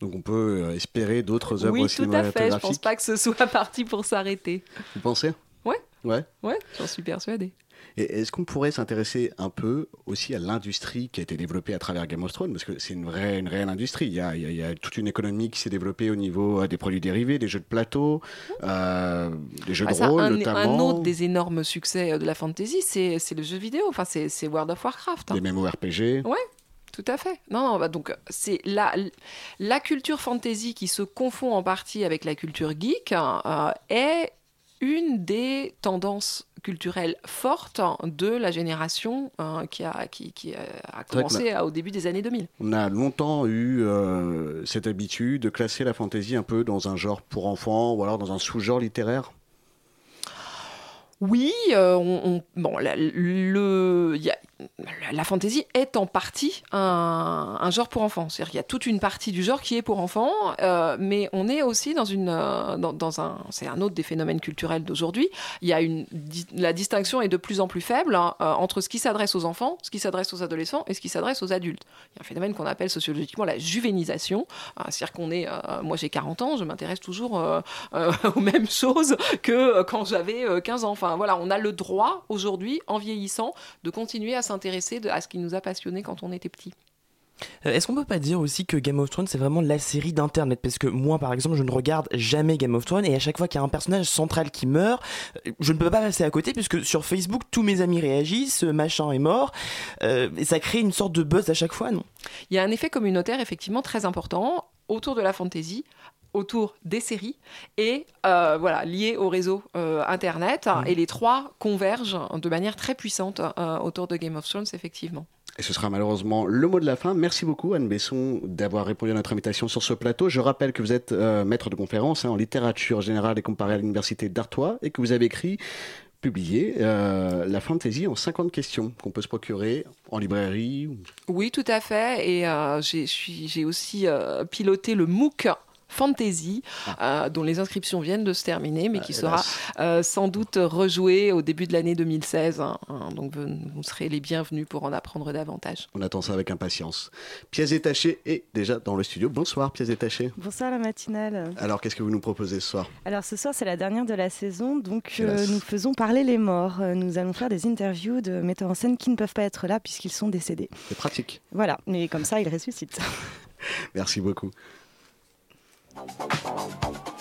Donc on peut euh, espérer d'autres œuvres Oui, tout à fait. Je cinématographiques. pense pas que ce soit parti pour s'arrêter. Vous pensez? Ouais. Ouais. Ouais, j'en suis persuadée. Et est-ce qu'on pourrait s'intéresser un peu aussi à l'industrie qui a été développée à travers Game of Thrones? Parce que c'est une vraie, une réelle industrie. Il y, a, il y a- toute une économie qui s'est développée au niveau euh, des produits dérivés, des jeux de plateau, euh, des jeux Ah, de rôle un, notamment, un autre des énormes succès euh, de la fantasy, c'est c'est le jeu vidéo. Enfin, c'est c'est World of Warcraft. hein. des MMORPG. Ouais, tout à fait. Non, non, bah donc c'est la, la culture fantasy qui se confond en partie avec la culture geek euh, est une des tendances culturelles fortes de la génération euh, qui a, qui, qui a- a vrai que commencé à- au début des années 2000. On a longtemps eu euh, cette habitude de classer la fantasy un peu dans un genre pour enfants ou alors dans un sous-genre littéraire? Oui, euh, on, on- bon, la, le, y a- la, fantasy est en partie un, genre pour enfants. C'est-à-dire qu'il y a toute une partie du genre qui est pour enfants, euh, mais on est aussi euh, dans, un, c'est un autre des phénomènes culturels d'aujourd'hui. Il y a la distinction est de plus en plus faible hein, euh, entre ce qui s'adresse aux enfants, ce qui s'adresse aux adolescents et ce qui s'adresse aux adultes. Il y a un phénomène qu'on appelle sociologiquement la juvénisation. Euh, C'est-à-dire qu'on est, moi j'ai 40 ans, je m'intéresse toujours aux mêmes choses que quand j'avais euh, 15 ans. Enfin voilà, on a le droit aujourd'hui, en vieillissant, de continuer à s'intéresser à ce qui nous a passionnés quand on était petit. Euh, Est-ce qu'on peut pas dire aussi que Game of Thrones c'est vraiment la série d'internet? Parce que moi par exemple je ne regarde jamais Game of Thrones et à chaque fois qu'il y a un personnage central qui meurt, euh, je ne peux pas passer à côté puisque sur Facebook tous mes amis réagissent, euh, machin est mort, euh, et ça crée une sorte de buzz à chaque fois, non? Il y a un effet communautaire effectivement très important autour de la fantasy autour des séries et euh, voilà lié au réseau euh, internet et les trois convergent de manière très puissante euh, autour de Game of Thrones effectivement. Et ce sera malheureusement le mot de la fin. Merci beaucoup Anne Besson d'avoir répondu à notre invitation sur ce plateau. Je rappelle que vous êtes euh, maître de conférence hein, en littérature générale et comparée à l'université d'Artois et que vous avez écrit, publié euh, La fantaisie en 50 questions qu'on peut se procurer en librairie. ou- Oui, tout à fait. Et euh, j'ai aussi euh, piloté le MOOC Fantasy, Ah. euh, dont les inscriptions viennent de se terminer, mais qui sera euh, sans doute rejoué au début de l'année 2016. hein, hein. donc vous, vous serez les bienvenus pour en apprendre davantage. On attend ça avec impatience. Pièces détachées est déjà dans le studio. Bonsoir, pièces détachées. Bonsoir la matinale. Alors, qu'est-ce que vous nous proposez ce soir? Alors ce soir c'est la dernière de la saison, donc euh, nous faisons parler les morts. Nous allons faire des interviews de metteurs en scène qui ne peuvent pas être là puisqu'ils sont décédés. C'est pratique. Voilà, mais comme ça ils ressuscitent. Merci beaucoup. Thank you.